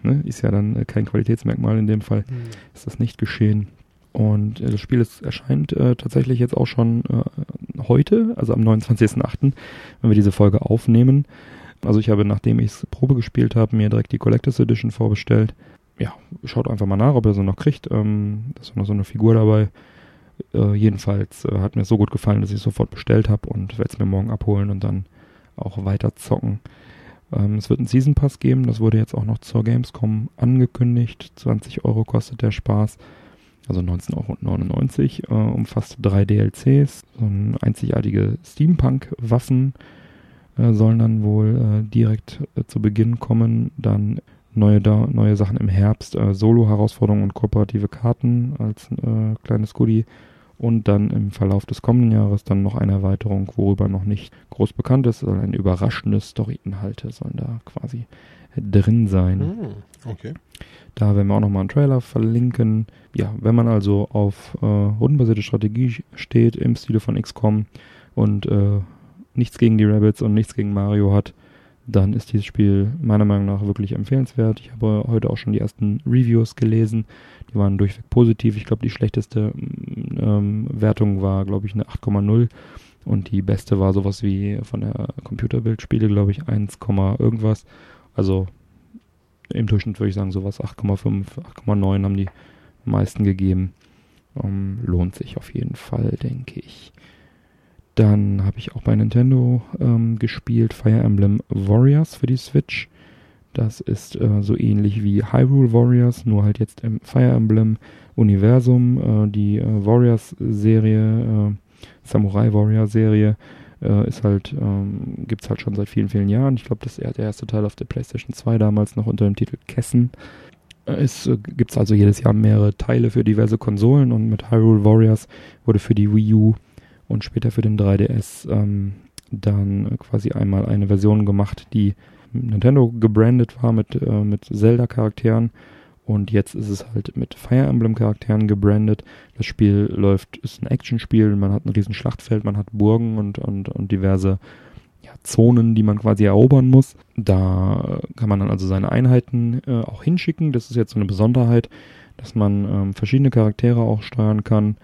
ne, ist ja dann kein Qualitätsmerkmal. In dem Fall mhm. ist das nicht geschehen. Und äh, das Spiel ist, erscheint äh, tatsächlich jetzt auch schon äh, heute, also am 29.08., wenn wir diese Folge aufnehmen. Also ich habe, nachdem ich es Probe gespielt habe, mir direkt die Collectors Edition vorbestellt ja, schaut einfach mal nach, ob ihr sie noch kriegt. Ähm, da ist noch so eine Figur dabei. Äh, jedenfalls äh, hat mir so gut gefallen, dass ich es sofort bestellt habe und werde es mir morgen abholen und dann auch weiter zocken. Ähm, es wird einen Season Pass geben, das wurde jetzt auch noch zur Gamescom angekündigt. 20 Euro kostet der Spaß, also 19,99 Euro, äh, umfasst drei DLCs. So ein einzigartige Steampunk-Waffen sollen dann wohl äh, direkt äh, zu Beginn kommen. Dann neue, da, neue Sachen im Herbst, äh, Solo-Herausforderungen und kooperative Karten als äh, kleines Goodie. Und dann im Verlauf des kommenden Jahres dann noch eine Erweiterung, worüber noch nicht groß bekannt ist, sondern ein überraschende Story-Inhalte sollen da quasi drin sein. Hm, okay. Da werden wir auch nochmal einen Trailer verlinken. Ja, wenn man also auf äh, rundenbasierte Strategie steht im Stile von XCOM und äh, nichts gegen die Rabbits und nichts gegen Mario hat, dann ist dieses Spiel meiner Meinung nach wirklich empfehlenswert. Ich habe heute auch schon die ersten Reviews gelesen. Die waren durchweg positiv. Ich glaube, die schlechteste ähm, Wertung war, glaube ich, eine 8,0. Und die beste war sowas wie von der Computerbildspiele, glaube ich, 1, irgendwas. Also im Durchschnitt würde ich sagen, sowas 8,5, 8,9 haben die meisten gegeben. Ähm, lohnt sich auf jeden Fall, denke ich. Dann habe ich auch bei Nintendo ähm, gespielt Fire Emblem Warriors für die Switch. Das ist äh, so ähnlich wie Hyrule Warriors, nur halt jetzt im Fire Emblem Universum. Äh, die äh, Warriors Serie, äh, Samurai Warrior Serie, äh, ist halt, ähm, gibt es halt schon seit vielen, vielen Jahren. Ich glaube, das ist der erste Teil auf der PlayStation 2 damals noch unter dem Titel Kessen. Äh, es äh, gibt also jedes Jahr mehrere Teile für diverse Konsolen und mit Hyrule Warriors wurde für die Wii U und später für den 3DS ähm, dann quasi einmal eine Version gemacht, die Nintendo gebrandet war mit, äh, mit Zelda-Charakteren und jetzt ist es halt mit Fire Emblem-Charakteren gebrandet. Das Spiel läuft, ist ein Actionspiel, man hat ein riesen Schlachtfeld, man hat Burgen und, und, und diverse ja, Zonen, die man quasi erobern muss. Da kann man dann also seine Einheiten äh, auch hinschicken. Das ist jetzt so eine Besonderheit, dass man ähm, verschiedene Charaktere auch steuern kann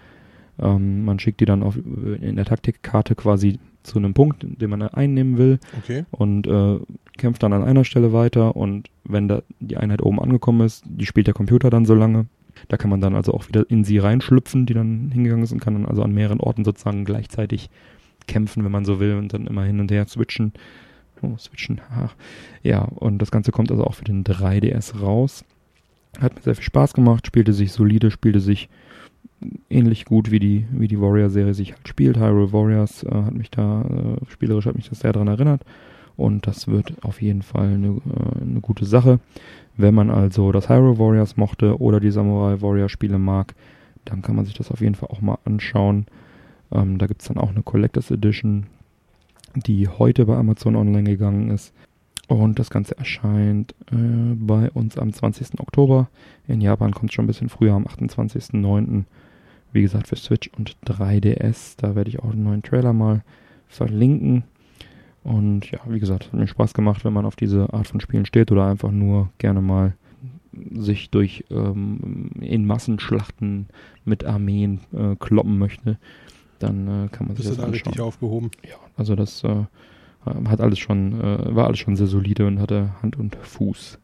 Ähm, man schickt die dann auf, in der Taktikkarte quasi zu einem Punkt, den man einnehmen will Okay. und äh, kämpft dann an einer Stelle weiter und wenn da die Einheit oben angekommen ist, die spielt der Computer dann so lange. Da kann man dann also auch wieder in sie reinschlüpfen, die dann hingegangen ist und kann dann also an mehreren Orten sozusagen gleichzeitig kämpfen, wenn man so will und dann immer hin und her switchen. Oh, switchen. Ach. Ja, und das Ganze kommt also auch für den 3DS raus. Hat mir sehr viel Spaß gemacht, spielte sich solide, spielte sich ähnlich gut wie die, wie die Warrior-Serie sich halt spielt. Hyrule Warriors äh, hat mich da, äh, spielerisch hat mich das sehr daran erinnert. Und das wird auf jeden Fall eine, äh, eine gute Sache. Wenn man also das Hyrule Warriors mochte oder die Samurai Warrior Spiele mag, dann kann man sich das auf jeden Fall auch mal anschauen. Ähm, da gibt's dann auch eine Collectors Edition, die heute bei Amazon online gegangen ist. Und das Ganze erscheint äh, bei uns am 20. Oktober. In Japan kommt schon ein bisschen früher, am 28.09. Wie gesagt, für Switch und 3DS. Da werde ich auch einen neuen Trailer mal verlinken. Und ja, wie gesagt, hat mir Spaß gemacht, wenn man auf diese Art von Spielen steht oder einfach nur gerne mal sich durch ähm, in Massenschlachten mit Armeen äh, kloppen möchte, dann äh, kann man sich Das ist das dann richtig anschauen. aufgehoben. Ja, also das äh, hat alles schon, äh, war alles schon sehr solide und hatte Hand und Fuß.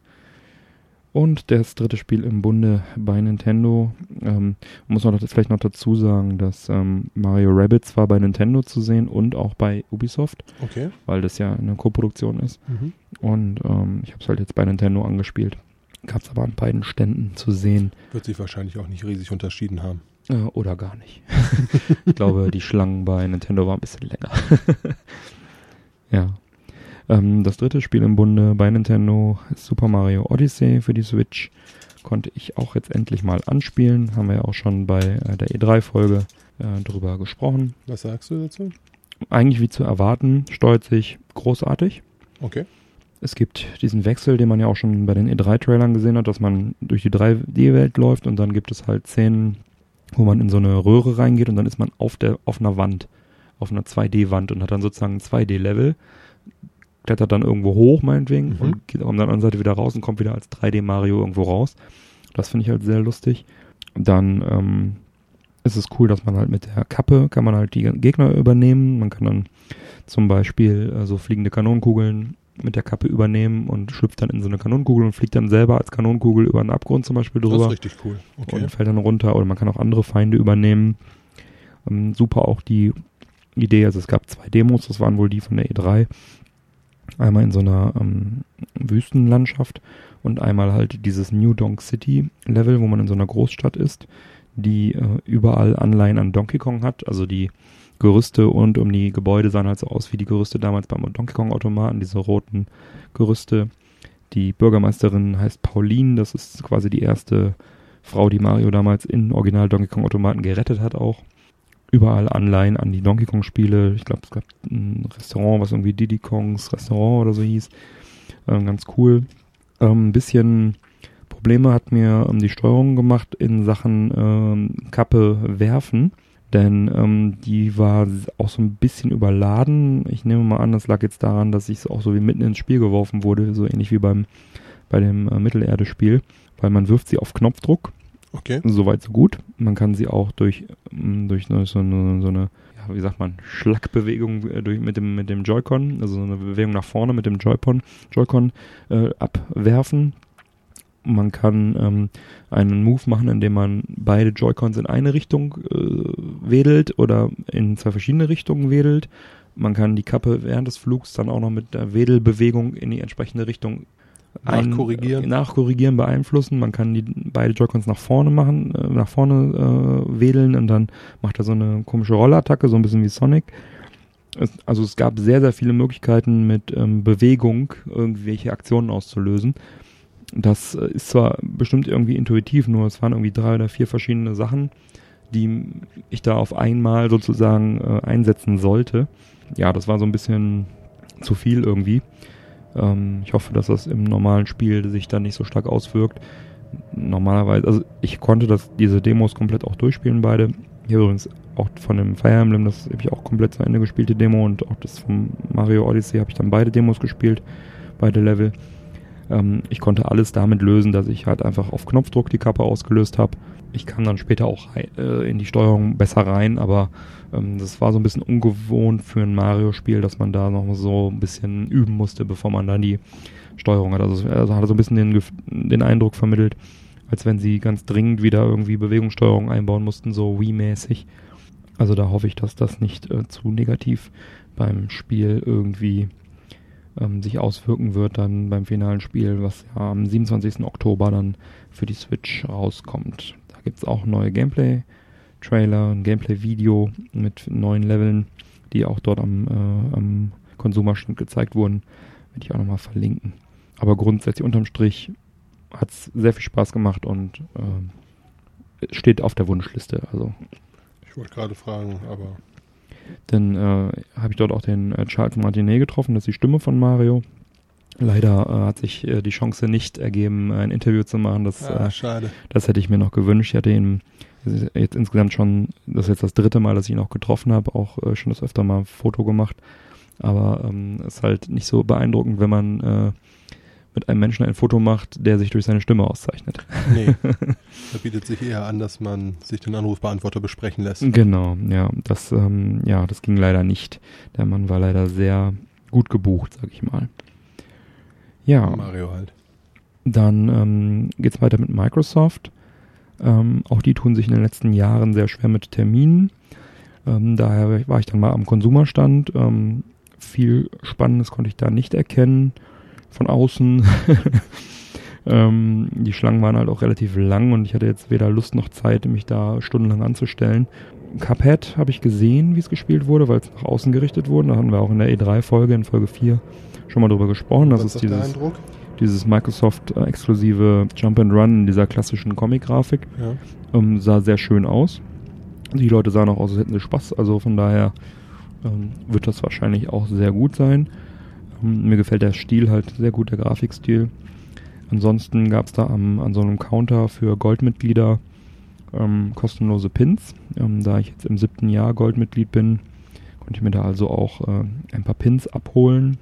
Und das dritte Spiel im Bunde bei Nintendo. Ähm, muss man vielleicht noch dazu sagen, dass ähm, Mario Rabbit war bei Nintendo zu sehen und auch bei Ubisoft, Okay. weil das ja eine Koproduktion ist. Mhm. Und ähm, ich habe es halt jetzt bei Nintendo angespielt. Gab es aber an beiden Ständen zu sehen. Wird sich wahrscheinlich auch nicht riesig unterschieden haben. Äh, oder gar nicht. [laughs] ich glaube, die Schlangen bei Nintendo waren ein bisschen länger. [laughs] ja. Ähm, das dritte Spiel im Bunde bei Nintendo ist Super Mario Odyssey für die Switch. Konnte ich auch jetzt endlich mal anspielen. Haben wir ja auch schon bei äh, der E3-Folge äh, drüber gesprochen. Was sagst du dazu? Eigentlich wie zu erwarten, steuert sich großartig. Okay. Es gibt diesen Wechsel, den man ja auch schon bei den E3-Trailern gesehen hat, dass man durch die 3D-Welt läuft und dann gibt es halt Szenen, wo man in so eine Röhre reingeht und dann ist man auf der auf einer Wand, auf einer 2D-Wand und hat dann sozusagen ein 2D-Level, klettert dann irgendwo hoch meinetwegen Mhm. und geht auf der anderen Seite wieder raus und kommt wieder als 3D-Mario irgendwo raus. Das finde ich halt sehr lustig. Dann ähm, ist es cool, dass man halt mit der Kappe kann man halt die Gegner übernehmen. Man kann dann zum Beispiel äh, so fliegende Kanonenkugeln mit der Kappe übernehmen und schlüpft dann in so eine Kanonenkugel und fliegt dann selber als Kanonenkugel über einen Abgrund zum Beispiel Das drüber ist richtig cool. Okay. und fällt dann runter oder man kann auch andere Feinde übernehmen. Ähm, super auch die Idee, also es gab zwei Demos, das waren wohl die von der E3. Einmal in so einer ähm, Wüstenlandschaft und einmal halt dieses New Donk City Level, wo man in so einer Großstadt ist, die äh, überall Anleihen an Donkey Kong hat. Also die Gerüste und um die Gebäude sahen halt so aus wie die Gerüste damals beim Donkey Kong Automaten, diese roten Gerüste. Die Bürgermeisterin heißt Pauline, das ist quasi die erste Frau, die Mario damals in Original Donkey Kong Automaten gerettet hat auch. Überall Anleihen an die Donkey Kong Spiele. Ich glaube, es gab ein Restaurant, was irgendwie Diddy Kongs Restaurant oder so hieß. Ähm, ganz cool. Ähm, ein bisschen Probleme hat mir ähm, die Steuerung gemacht in Sachen ähm, Kappe werfen. Denn ähm, die war auch so ein bisschen überladen. Ich nehme mal an, das lag jetzt daran, dass ich so auch so wie mitten ins Spiel geworfen wurde, so ähnlich wie beim bei dem äh, Mittelerde-Spiel, weil man wirft sie auf Knopfdruck Okay. Soweit so gut. Man kann sie auch durch, ähm, durch so eine, so eine ja, wie sagt man, Schlackbewegung äh, durch, mit dem, mit dem Joy-Con, also so eine Bewegung nach vorne mit dem Joy-Con, Joy-Con äh, abwerfen. Man kann ähm, einen Move machen, indem man beide Joy-Cons in eine Richtung äh, wedelt oder in zwei verschiedene Richtungen wedelt. Man kann die Kappe während des Flugs dann auch noch mit der Wedelbewegung in die entsprechende Richtung ein- Nachkorrigieren. äh, nachkorrigieren, beeinflussen. Man kann die beide Joy-Cons nach vorne machen, äh, nach vorne äh, wedeln und dann macht er so eine komische Rollattacke, so ein bisschen wie Sonic. Es, also es gab sehr, sehr viele Möglichkeiten mit ähm, Bewegung irgendwelche Aktionen auszulösen. Das äh, ist zwar bestimmt irgendwie intuitiv, nur es waren irgendwie drei oder vier verschiedene Sachen, die ich da auf einmal sozusagen äh, einsetzen sollte. Ja, das war so ein bisschen zu viel irgendwie. Ähm, ich hoffe, dass das im normalen Spiel sich dann nicht so stark auswirkt. Normalerweise, also ich konnte das, diese Demos komplett auch durchspielen, beide. Habe übrigens auch von dem Fire Emblem, das habe ich auch komplett zu Ende gespielt, die Demo, und auch das vom Mario Odyssey habe ich dann beide Demos gespielt, beide Level. Ähm, ich konnte alles damit lösen, dass ich halt einfach auf Knopfdruck die Kappe ausgelöst habe. Ich kam dann später auch äh, in die Steuerung besser rein, aber ähm, das war so ein bisschen ungewohnt für ein Mario-Spiel, dass man da noch so ein bisschen üben musste, bevor man dann die Steuerung hat. Also, also hat so ein bisschen den, den Eindruck vermittelt, als wenn sie ganz dringend wieder irgendwie Bewegungssteuerung einbauen mussten, so Wii-mäßig. Also da hoffe ich, dass das nicht äh, zu negativ beim Spiel irgendwie ähm, sich auswirken wird dann beim finalen Spiel, was ja am 27. Oktober dann für die Switch rauskommt. Da gibt es auch neue Gameplay-Trailer, ein Gameplay-Video mit neuen Leveln, die auch dort am, äh, am Konsumerstand gezeigt wurden. Werde ich auch nochmal verlinken. Aber grundsätzlich unterm Strich hat es sehr viel Spaß gemacht und äh, steht auf der Wunschliste. Also ich wollte gerade fragen, aber dann äh, habe ich dort auch den äh, Charles Martinet getroffen, das ist die Stimme von Mario. Leider äh, hat sich äh, die Chance nicht ergeben, ein Interview zu machen. Das, ah, schade. das hätte ich mir noch gewünscht. Ich hatte ihn jetzt insgesamt schon, das ist jetzt das dritte Mal, dass ich ihn auch getroffen habe, auch äh, schon das öfter mal ein Foto gemacht. Aber ähm, ist halt nicht so beeindruckend, wenn man äh, mit einem Menschen ein Foto macht, der sich durch seine Stimme auszeichnet. Nee. [laughs] Da bietet sich eher an, dass man sich den Anrufbeantworter besprechen lässt. Genau, ja. Das, ähm, ja, das ging leider nicht. Der Mann war leider sehr gut gebucht, sag ich mal. Ja. Mario halt. Dann ähm, geht's weiter mit Microsoft. Ähm, auch die tun sich in den letzten Jahren sehr schwer mit Terminen. Ähm, daher war ich dann mal am Konsumerstand. Ähm, viel Spannendes konnte ich da nicht erkennen von außen. [laughs] ähm, die Schlangen waren halt auch relativ lang und ich hatte jetzt weder Lust noch Zeit, mich da stundenlang anzustellen. Cuphead habe ich gesehen, wie es gespielt wurde, weil es nach außen gerichtet wurde. Da hatten wir auch in der E3-Folge, in Folge 4, schon mal drüber gesprochen. Das ist dieses, dieses Microsoft-exklusive Jump and Run in dieser klassischen Comic-Grafik. Ja. Ähm, sah sehr schön aus. Die Leute sahen auch aus, als hätten sie Spaß. Also von daher ähm, wird das wahrscheinlich auch sehr gut sein. Mir gefällt der Stil halt sehr gut, der Grafikstil. Ansonsten gab es da am, an so einem Counter für Goldmitglieder ähm, kostenlose Pins. Ähm, da ich jetzt im siebten Jahr Goldmitglied bin, konnte ich mir da also auch äh, ein paar Pins abholen.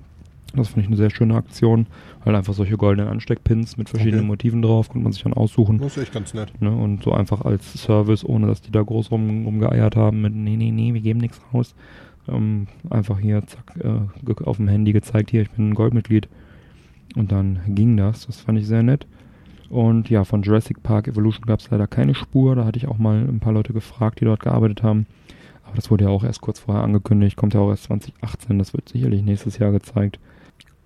Das fand ich eine sehr schöne Aktion. Halt einfach solche goldenen Ansteckpins mit verschiedenen okay. Motiven drauf, konnte man sich dann aussuchen. Das ist echt ganz nett. Ne? Und so einfach als Service, ohne dass die da groß rum, rumgeeiert haben mit, nee, nee, nee, wir geben nichts raus. Ähm, einfach hier, zack, äh, auf dem Handy gezeigt, hier, ich bin ein Goldmitglied. Und dann ging das. Das fand ich sehr nett. Und ja, von Jurassic Park Evolution gab es leider keine Spur. Da hatte ich auch mal ein paar Leute gefragt, die dort gearbeitet haben. Aber das wurde ja auch erst kurz vorher angekündigt. Kommt ja auch erst 2018. Das wird sicherlich nächstes Jahr gezeigt.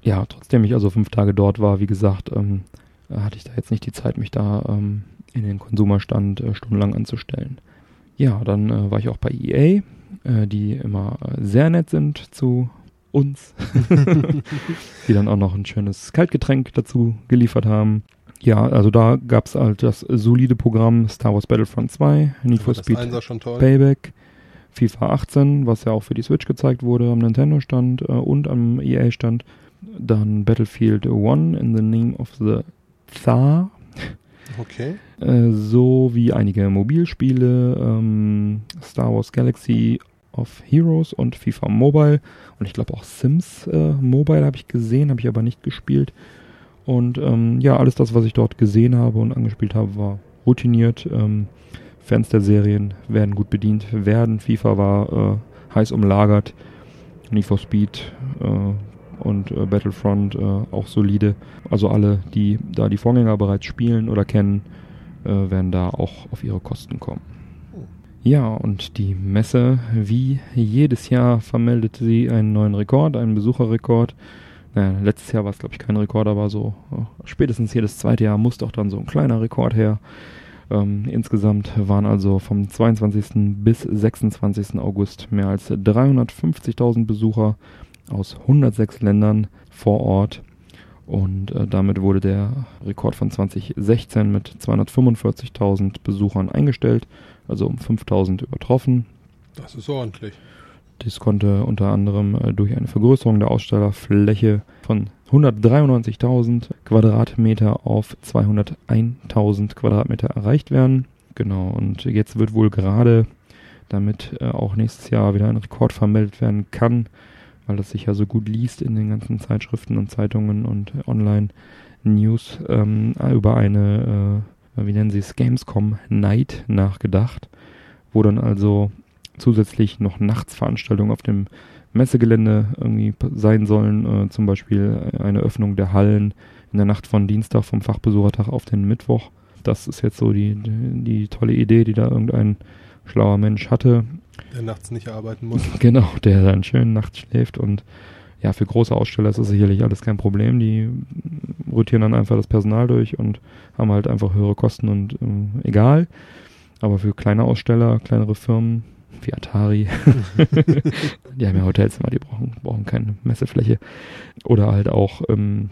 Ja, trotzdem ich also fünf Tage dort war, wie gesagt, ähm, hatte ich da jetzt nicht die Zeit, mich da ähm, in den Konsumerstand äh, stundenlang anzustellen. Ja, dann äh, war ich auch bei EA äh, die immer sehr nett sind zu uns, [laughs] die dann auch noch ein schönes Kaltgetränk dazu geliefert haben. Ja, also da gab es halt das solide Programm Star Wars Battlefront 2, Need for Speed Payback, FIFA 18, was ja auch für die Switch gezeigt wurde am Nintendo-Stand äh, und am EA-Stand. Dann Battlefield 1 in the Name of the Tsar. Okay. Äh, so wie einige Mobilspiele, ähm, Star Wars Galaxy of Heroes und FIFA Mobile und ich glaube auch Sims äh, Mobile habe ich gesehen, habe ich aber nicht gespielt. Und ähm, ja, alles das, was ich dort gesehen habe und angespielt habe, war routiniert. Ähm, Fans der Serien werden gut bedient werden. FIFA war äh, heiß umlagert. Need for Speed äh, und äh, Battlefront äh, auch solide. Also alle, die da die Vorgänger bereits spielen oder kennen, äh, werden da auch auf ihre Kosten kommen. Ja, und die Messe, wie jedes Jahr, vermeldet sie einen neuen Rekord, einen Besucherrekord. Naja, letztes Jahr war es, glaube ich, kein Rekord, aber so oh, spätestens jedes zweite Jahr muss doch dann so ein kleiner Rekord her. Ähm, insgesamt waren also vom 22. bis 26. August mehr als 350.000 Besucher aus 106 Ländern vor Ort und äh, damit wurde der Rekord von 2016 mit 245.000 Besuchern eingestellt, also um 5.000 übertroffen. Das ist ordentlich. Dies konnte unter anderem äh, durch eine Vergrößerung der Ausstellerfläche von 193.000 Quadratmeter auf 201.000 Quadratmeter erreicht werden. Genau, und jetzt wird wohl gerade, damit äh, auch nächstes Jahr wieder ein Rekord vermeldet werden kann, weil das sich ja so gut liest in den ganzen Zeitschriften und Zeitungen und online News ähm, über eine, äh, wie nennen sie es, Gamescom Night nachgedacht, wo dann also zusätzlich noch Nachtsveranstaltungen auf dem Messegelände irgendwie sein sollen, äh, zum Beispiel eine Öffnung der Hallen in der Nacht von Dienstag vom Fachbesuchertag auf den Mittwoch. Das ist jetzt so die, die, die tolle Idee, die da irgendein schlauer Mensch hatte. Der nachts nicht arbeiten muss. [laughs] Genau, der dann schön nachts schläft und ja, für große Aussteller ist das sicherlich alles kein Problem. Die rotieren dann einfach das Personal durch und haben halt einfach höhere Kosten und äh, egal. Aber für kleine Aussteller, kleinere Firmen wie Atari, [laughs] die haben ja Hotelzimmer, die brauchen, brauchen keine Messefläche. Oder halt auch ähm,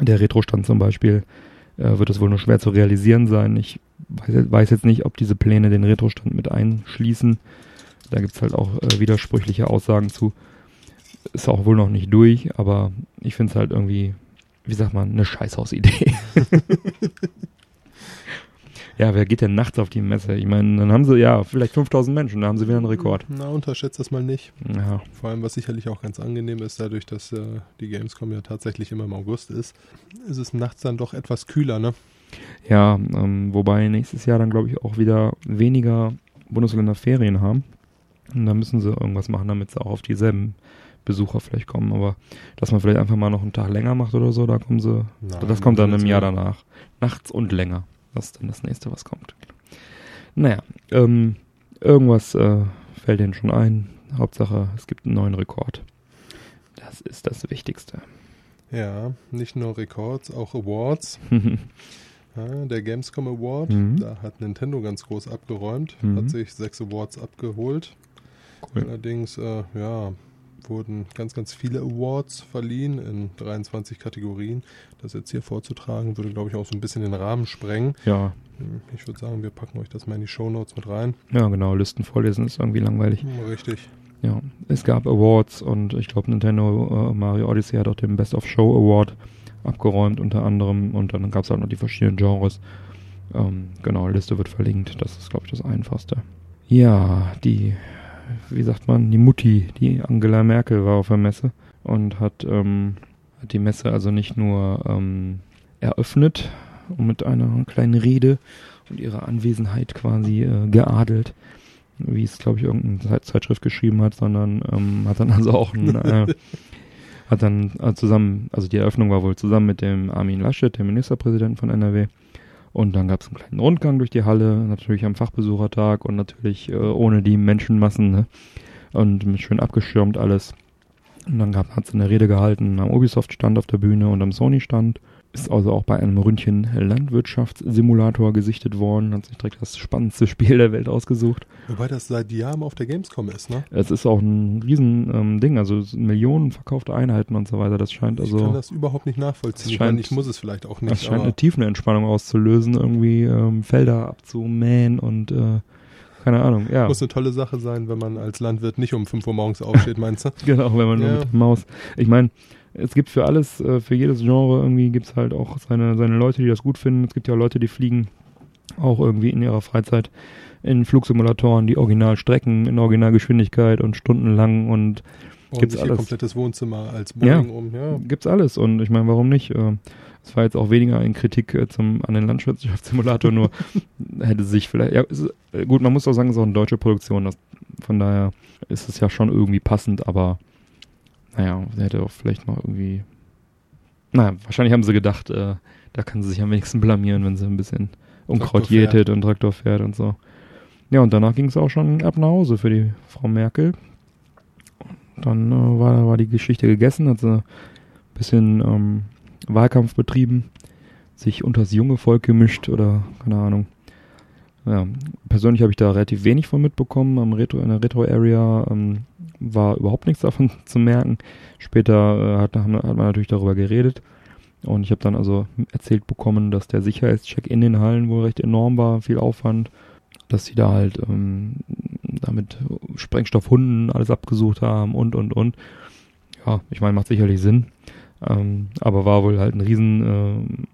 der Retro-Stand zum Beispiel, äh, wird es wohl nur schwer zu realisieren sein. Ich weiß, weiß jetzt nicht, ob diese Pläne den Retro-Stand mit einschließen. Da gibt's halt auch äh, widersprüchliche Aussagen zu ist auch wohl noch nicht durch, aber ich finde es halt irgendwie, wie sagt man, eine Scheißhausidee. [laughs] ja, wer geht denn nachts auf die Messe? Ich meine, dann haben sie ja vielleicht 5000 Menschen, da haben sie wieder einen Rekord. Na, unterschätzt das mal nicht. Ja. Vor allem, was sicherlich auch ganz angenehm ist, dadurch, dass äh, die Gamescom ja tatsächlich immer im August ist, ist es nachts dann doch etwas kühler, ne? Ja, ähm, wobei nächstes Jahr dann, glaube ich, auch wieder weniger Bundesländer Ferien haben. Und da müssen sie irgendwas machen, damit sie auch auf dieselben Besucher vielleicht kommen, aber dass man vielleicht einfach mal noch einen Tag länger macht oder so, da kommen sie, Nein, das kommt dann im Jahr mehr. danach. Nachts und länger. Das ist dann das nächste, was kommt. Naja, ähm, irgendwas äh, fällt denen schon ein. Hauptsache, es gibt einen neuen Rekord. Das ist das Wichtigste. Ja, nicht nur Records, auch Awards. [laughs] Ja, der Gamescom Award, Mhm. da hat Nintendo ganz groß abgeräumt, Mhm. hat sich sechs Awards abgeholt. Cool. Allerdings, äh, ja, wurden ganz, ganz viele Awards verliehen in 23 Kategorien. Das jetzt hier vorzutragen, würde, glaube ich, auch so ein bisschen den Rahmen sprengen. Ja, Hm, Ich würde sagen, wir packen euch das mal in die Shownotes mit rein. ja, genau. Listen vorlesen ist irgendwie langweilig. Hm, Richtig. Ja, es gab Awards und ich glaube Nintendo äh, Mario Odyssey hat auch den Best of Show Award abgeräumt unter anderem und dann gab es halt noch die verschiedenen Genres. Ähm, genau, Liste wird verlinkt. Das ist glaube ich das Einfachste. Ja, die, wie sagt man, die Mutti, die Angela Merkel war auf der Messe und hat, ähm, hat die Messe also nicht nur ähm, eröffnet mit einer kleinen Rede und ihre Anwesenheit quasi äh, geadelt, wie es, glaube ich, irgendeine Zeit- Zeitschrift geschrieben hat, sondern ähm, hat dann also auch ein, äh, [laughs] hat dann äh, zusammen, also die Eröffnung war wohl zusammen mit dem Armin Laschet, dem Ministerpräsidenten von NRW. Und dann gab es einen kleinen Rundgang durch die Halle, natürlich am Fachbesuchertag und natürlich äh, ohne die Menschenmassen, ne? Und schön abgeschirmt alles. Und dann hat sie eine Rede gehalten am Ubisoft-Stand auf der Bühne und am Sony-Stand. Ist also auch bei einem Ründchen Landwirtschaftssimulator gesichtet worden, hat sich direkt das spannendste Spiel der Welt ausgesucht. Wobei das seit Jahren auf der Gamescom ist, ne? Es ist auch ein riesen ähm, Ding, also Millionen verkaufte Einheiten und so weiter. Das scheint ich kann also, das überhaupt nicht nachvollziehen. Das Ich meine, scheint- ich muss es vielleicht auch das nicht, scheint aber eine Tiefenentspannung auszulösen, irgendwie ähm, Felder abzumähen und äh, keine Ahnung, ja. muss eine tolle Sache sein, wenn man als Landwirt nicht um 5 Uhr morgens aufsteht, meinst du? [laughs] Genau, wenn man nur Ja. mit der Maus. Ich meine, es gibt für alles, äh, für jedes Genre irgendwie gibt's halt auch seine, seine Leute, die das gut finden. Es gibt ja auch Leute, die fliegen auch irgendwie in ihrer Freizeit in Flugsimulatoren, die Originalstrecken in Originalgeschwindigkeit und stundenlang und Bauen Gibt's sich ihr alles. komplettes Wohnzimmer als Ja. Boeing um, ja. gibt's alles. Und ich meine, warum nicht? Äh, Es war jetzt auch weniger in Kritik äh, zum, an den Landwirtschaftssimulator, nur [laughs] hätte sich vielleicht, ja, es ist, gut, man muss auch sagen, es ist auch eine deutsche Produktion, das, von daher ist es ja schon irgendwie passend, aber naja, der hätte auch vielleicht mal irgendwie, naja, wahrscheinlich haben sie gedacht, äh, da kann sie sich am wenigsten blamieren, wenn sie ein bisschen Unkraut jätet und Traktor fährt und so. Ja, und danach ging es auch schon ab nach Hause für die Frau Merkel. Dann äh, war, war die Geschichte gegessen, hat sie ein bisschen ähm, Wahlkampf betrieben, sich unters junge Volk gemischt oder keine Ahnung. Ja, persönlich habe ich da relativ wenig von mitbekommen. Am Retro, in der Retro-Area ähm, war überhaupt nichts davon [laughs] zu merken. Später äh, hat, hat man natürlich darüber geredet. Und ich habe dann also erzählt bekommen, dass der Sicherheitscheck in den Hallen wohl recht enorm war, viel Aufwand, dass sie da halt ähm, damit Sprengstoffhunden alles abgesucht haben und und und. Ja, ich meine, macht sicherlich Sinn. Ähm, aber war wohl halt ein riesen, ähm,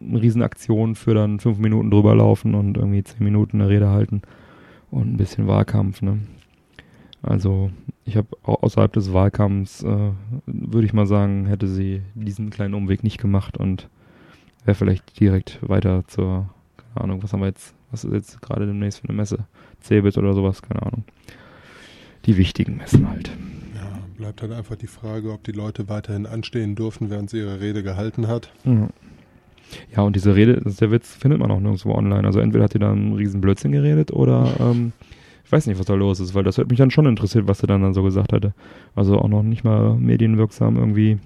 eine Riesenaktion für dann fünf Minuten drüber laufen und irgendwie zehn Minuten eine Rede halten und ein bisschen Wahlkampf, ne? Also ich habe außerhalb des Wahlkampfs, äh, würde ich mal sagen, hätte sie diesen kleinen Umweg nicht gemacht und wäre vielleicht direkt weiter zur, keine Ahnung, was haben wir jetzt, was ist jetzt gerade demnächst für eine Messe? Cebit oder sowas, keine Ahnung. Die wichtigen Messen halt. Ja, bleibt halt einfach die Frage, ob die Leute weiterhin anstehen durften, während sie ihre Rede gehalten hat. Ja. Ja, und diese Rede, das ist der Witz, findet man auch nirgendwo online. Also entweder hat sie da einen riesen Blödsinn geredet oder ähm, ich weiß nicht, was da los ist, weil das hätte mich dann schon interessiert, was sie dann, dann so gesagt hatte. Also auch noch nicht mal medienwirksam irgendwie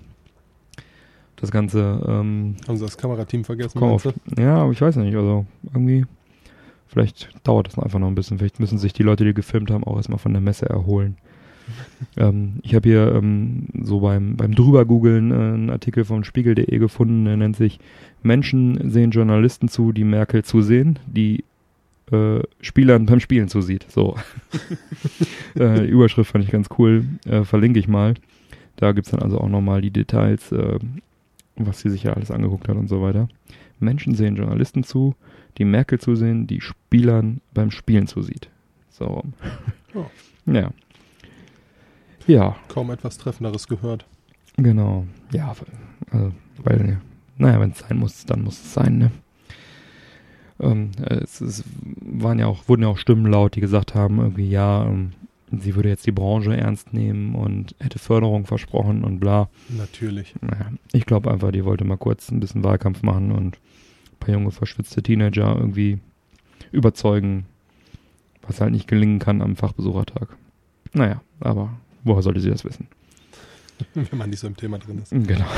das Ganze. Ähm, Haben sie das Kamerateam vergessen? Ja, aber ich weiß nicht, also irgendwie, vielleicht dauert das einfach noch ein bisschen. Vielleicht müssen sich die Leute, die gefilmt haben, auch erstmal von der Messe erholen. Ähm, ich habe hier ähm, so beim, beim drübergoogeln äh, einen Artikel von spiegel.de gefunden, der nennt sich Menschen sehen Journalisten zu, die Merkel zusehen, die äh, Spielern beim Spielen zusieht. So. [laughs] äh, die Überschrift fand ich ganz cool, äh, verlinke ich mal. Da gibt's dann also auch nochmal die Details, äh, was sie sich ja alles angeguckt hat und so weiter. Menschen sehen Journalisten zu, die Merkel zusehen, die Spielern beim Spielen zusieht. So. Oh. Ja. Ja, Kaum etwas Treffenderes gehört. genau. Ja, also, weil, naja, wenn es sein muss, dann muss es sein, ne? Ähm, es, es waren ja auch, wurden ja auch Stimmen laut, die gesagt haben, irgendwie, ja, ähm, sie würde jetzt die Branche ernst nehmen und hätte Förderung versprochen und bla. Natürlich. Naja, ich glaube einfach, die wollte mal kurz ein bisschen Wahlkampf machen und ein paar junge, verschwitzte Teenager irgendwie überzeugen, was halt nicht gelingen kann am Fachbesuchertag. Naja, aber woher sollte sie das wissen? [laughs] Wenn man nicht so im Thema drin ist. Genau. [laughs]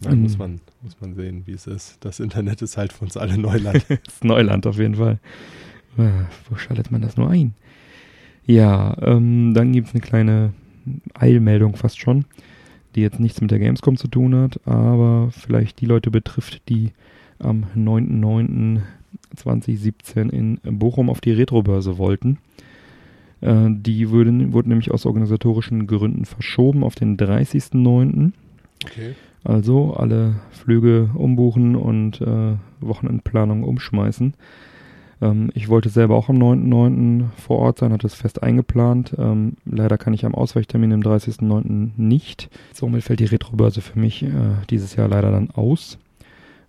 Dann Mhm. muss man, muss man sehen, wie es ist. Das Internet ist halt für uns alle Neuland. Das [laughs] ist Neuland auf jeden Fall. Äh, Wo schaltet man das nur ein? Ja, ähm, dann gibt's eine kleine Eilmeldung fast schon, die jetzt nichts mit der Gamescom zu tun hat, aber vielleicht die Leute betrifft, die am 9.9.2017 in Bochum auf die Retrobörse wollten. Äh, die würden, wurde nämlich aus organisatorischen Gründen verschoben auf den 30.9. Okay. Also alle Flüge umbuchen und äh, Wochenendplanung umschmeißen. Ähm, ich wollte selber auch am 9.9. vor Ort sein, hatte es fest eingeplant. Ähm, leider kann ich am Ausweichtermin am 30.9. nicht. Somit fällt die Retrobörse für mich äh, dieses Jahr leider dann aus.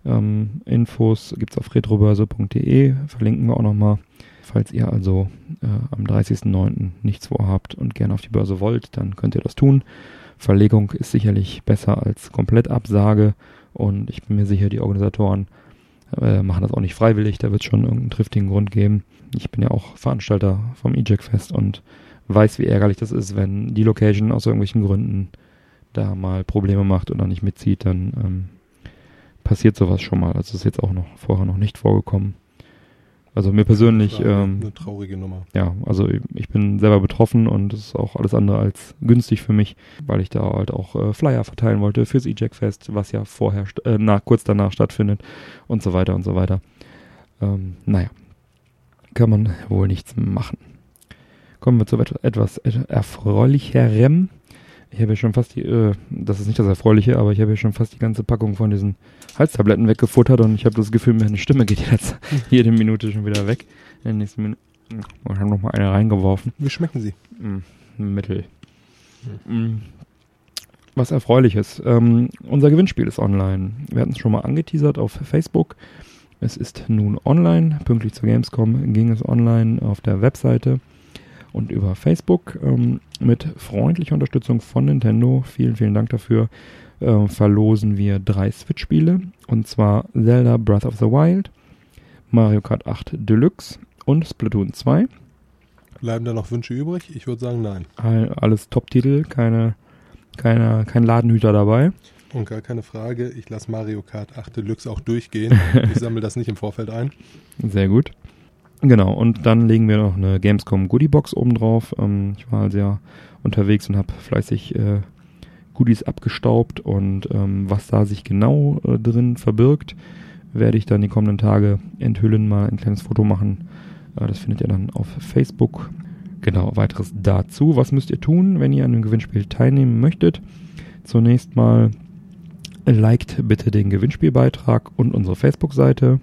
Ähm, Infos gibt's auf retrobörse.de, verlinken wir auch nochmal. Falls ihr also äh, am 30.9. nichts vorhabt und gerne auf die Börse wollt, dann könnt ihr das tun. Verlegung ist sicherlich besser als Komplettabsage und ich bin mir sicher, die Organisatoren äh, machen das auch nicht freiwillig, da wird es schon irgendeinen triftigen Grund geben. Ich bin ja auch Veranstalter vom EJAC Fest und weiß, wie ärgerlich das ist, wenn die Location aus irgendwelchen Gründen da mal Probleme macht oder nicht mitzieht, dann ähm, passiert sowas schon mal. Also ist jetzt auch noch vorher noch nicht vorgekommen. Also mir persönlich, Das war ähm, eine traurige Nummer. ja, also ich bin selber betroffen und es ist auch alles andere als günstig für mich, weil ich da halt auch äh, Flyer verteilen wollte fürs E-Jack Fest, was ja vorher, äh, nach, kurz danach stattfindet und so weiter und so weiter. Ähm, naja, kann man wohl nichts machen. Kommen wir zu et- etwas et- erfreulicherem. Ich habe ja schon fast die, äh, das ist nicht das Erfreuliche, aber ich habe ja schon fast die ganze Packung von diesen Halstabletten weggefuttert und ich habe das Gefühl, meine Stimme geht jetzt [laughs] jede Minute schon wieder weg. In der nächsten Minute. Ich habe noch mal eine reingeworfen. Wie schmecken sie? Mm, Mittel. Mm. Was Erfreuliches. Ähm, unser Gewinnspiel ist online. Wir hatten es schon mal angeteasert auf Facebook. Es ist nun online. Pünktlich zur Gamescom ging es online auf der Webseite und über Facebook ähm, mit freundlicher Unterstützung von Nintendo. Vielen, vielen Dank dafür. Äh, verlosen wir drei Switch-Spiele und zwar Zelda Breath of the Wild, Mario Kart 8 Deluxe und Splatoon 2. Bleiben da noch Wünsche übrig? Ich würde sagen nein. All- alles Top-Titel, keine, keine, kein Ladenhüter dabei. Und gar keine Frage, ich lasse Mario Kart 8 Deluxe auch durchgehen. Ich sammle das nicht im Vorfeld ein. [laughs] Sehr gut. Genau, und dann legen wir noch eine Gamescom Goodiebox oben drauf. Ähm, ich war also ja unterwegs und habe fleißig äh, Goodies abgestaubt und ähm, was da sich genau äh, drin verbirgt, werde ich dann die kommenden Tage enthüllen, mal ein kleines Foto machen. Äh, das findet ihr dann auf Facebook. Genau, weiteres dazu. Was müsst ihr tun, wenn ihr an dem Gewinnspiel teilnehmen möchtet? Zunächst mal liked bitte den Gewinnspielbeitrag und unsere Facebook-Seite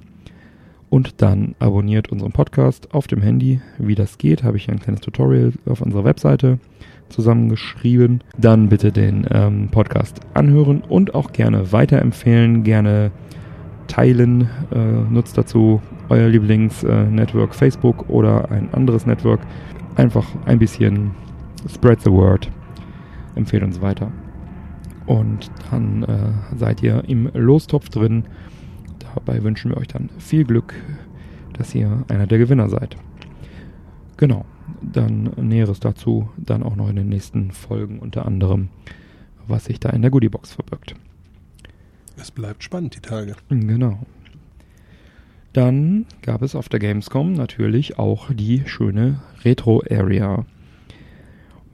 Und dann abonniert unseren Podcast auf dem Handy. Wie das geht, habe ich ein kleines Tutorial auf unserer Webseite zusammengeschrieben. Dann bitte den ähm, Podcast anhören und auch gerne weiterempfehlen, gerne teilen. Äh, nutzt dazu euer Lieblings-Network äh, Facebook oder ein anderes Network. Einfach ein bisschen spread the word. Empfehlt uns weiter. Und dann äh, seid ihr im Lostopf drin. Dabei wünschen wir euch dann viel Glück, dass ihr einer der Gewinner seid. Genau. Dann Näheres dazu dann auch noch in den nächsten Folgen unter anderem, was sich da in der Goodiebox verbirgt. Es bleibt spannend, die Tage. Genau. Dann gab es auf der Gamescom natürlich auch die schöne Retro Area.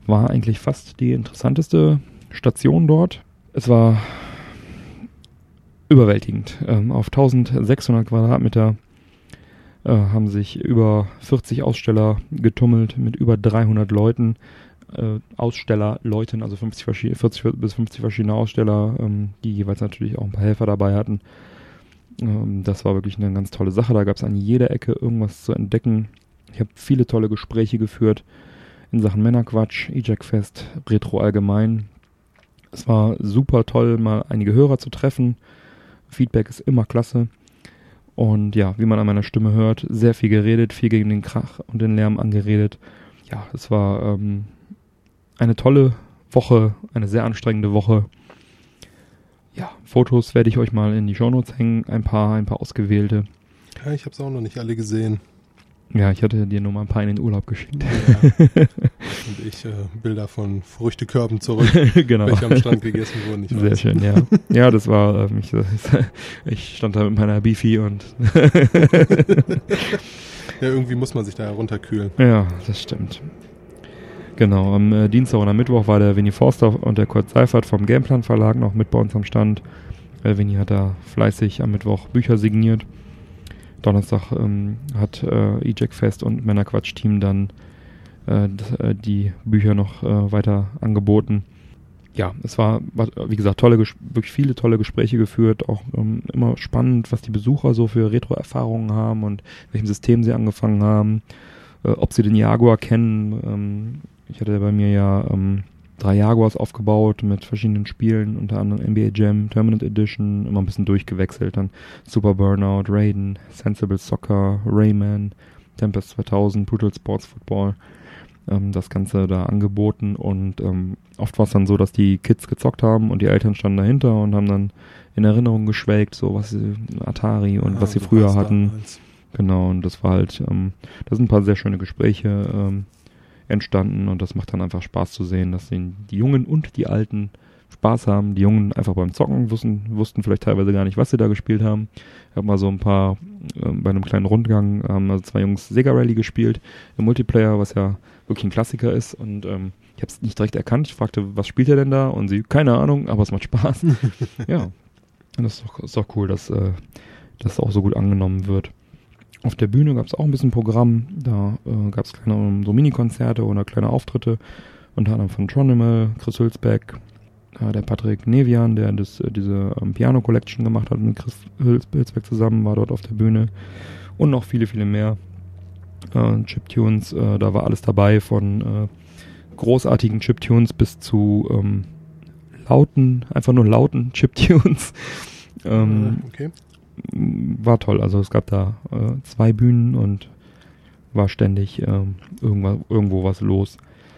War eigentlich fast die interessanteste Station dort. Es war überwältigend. Ähm, auf 1600 Quadratmeter äh, haben sich über 40 Aussteller getummelt mit über 300 Leuten. Äh, Aussteller, Leuten, also 50 40 bis 50 verschiedene Aussteller, ähm, die jeweils natürlich auch ein paar Helfer dabei hatten. Ähm, das war wirklich eine ganz tolle Sache. Da gab es an jeder Ecke irgendwas zu entdecken. Ich habe viele tolle Gespräche geführt in Sachen Männerquatsch, Eject Fest, Retro allgemein. Es war super toll, mal einige Hörer zu treffen. Feedback ist immer klasse. Und ja, wie man an meiner Stimme hört, sehr viel geredet, viel gegen den Krach und den Lärm angeredet. Ja, es war ähm, eine tolle Woche, eine sehr anstrengende Woche. Ja, Fotos werde ich euch mal in die Shownotes hängen, ein paar, ein paar ausgewählte. Ja, ich habe es auch noch nicht alle gesehen. Ja, ich hatte dir nur mal ein paar in den Urlaub geschickt. Ja. [laughs] Und ich äh, Bilder von Früchtekörben zurück, [laughs] genau. welche am Strand gegessen wurden. Ich Sehr weiß. schön, ja. Ja, das war, ähm, ich, [laughs] ich stand da mit meiner Beefy und Ja, irgendwie muss man sich da herunterkühlen. ja, das stimmt. Genau, am äh, Dienstag und am Mittwoch war der Winnie Forster und der Kurt Seifert vom Gameplan Verlag noch mit bei uns am Stand. Äh, Winnie hat da fleißig am Mittwoch Bücher signiert. Donnerstag ähm, hat äh, Eject Fest und Männerquatsch Team dann äh, äh, die Bücher noch äh, weiter angeboten. Ja, es war, wie gesagt, tolle, wirklich viele tolle Gespräche geführt. Auch ähm, immer spannend, was die Besucher so für Retro-Erfahrungen haben und welchem System sie angefangen haben. Äh, ob sie den Jaguar kennen. Ähm, ich hatte bei mir ja ähm, drei Jaguars aufgebaut mit verschiedenen Spielen, unter anderem NBA Jam, Terminate Edition, immer ein bisschen durchgewechselt. Dann Super Burnout, Raiden, Sensible Soccer, Rayman, Tempest 2000, Brutal Sports Football. Ähm, das Ganze da angeboten und ähm, oft war es dann so, dass die Kids gezockt haben und die Eltern standen dahinter und haben dann in Erinnerung geschwelgt, so was sie, Atari und Ah, was sie früher hatten. damals. Genau, und das war halt, ähm, da sind ein paar sehr schöne Gespräche ähm, entstanden und das macht dann einfach Spaß zu sehen, dass die, Jungen und die Alten Spaß haben. Die Jungen einfach beim Zocken wussten, wussten vielleicht teilweise gar nicht, was sie da gespielt haben. Ich habe mal so ein paar, ähm, bei einem kleinen Rundgang, haben also zwei Jungs Sega Rally gespielt im Multiplayer, was ja wirklich ein Klassiker ist und ähm, ich habe es nicht direkt erkannt. Ich fragte, was spielt er denn da? Und sie, keine Ahnung, aber es macht Spaß. [laughs] ja, und das ist doch, ist doch cool, dass äh, das auch so gut angenommen wird. Auf der Bühne gab es auch ein bisschen Programm. Da äh, gab es kleine ähm, so Mini-Konzerte oder kleine Auftritte. Unter anderem von Tronimal, Chris Hülsbeck, äh, der Patrick Nevian, der das, äh, diese ähm, Piano Collection gemacht hat mit Chris Hüls- Hülsbeck zusammen, war dort auf der Bühne. Und noch viele, viele mehr. Äh, Chiptunes, äh, da war alles dabei von äh, großartigen Chiptunes bis zu ähm, lauten, einfach nur lauten Chiptunes. [laughs] ähm, Ah, okay. War toll. Also es gab da äh, zwei Bühnen und war ständig ähm, irgendwas, irgendwo was los.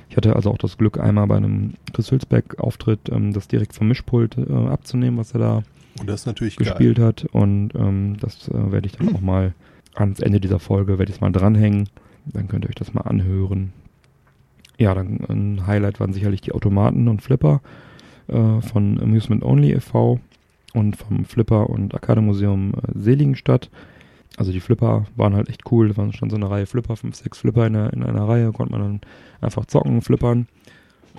Ich hatte also auch das Glück, einmal bei einem Chris Hülsbeck-Auftritt ähm, das direkt vom Mischpult äh, abzunehmen, was er da gespielt hat. Und ähm, das äh, werde ich dann auch mal ans Ende dieser Folge, werde ich es mal dranhängen. Dann könnt ihr euch das mal anhören. Ja, dann ein Highlight waren sicherlich die Automaten und Flipper äh, von Amusement Only e.V. und vom Flipper und Arcade Museum äh, Seligenstadt. Also die Flipper waren halt echt cool. Da waren schon so eine Reihe Flipper, fünf, sechs Flipper in, einer- in einer Reihe. Konnte man dann einfach zocken, flippern.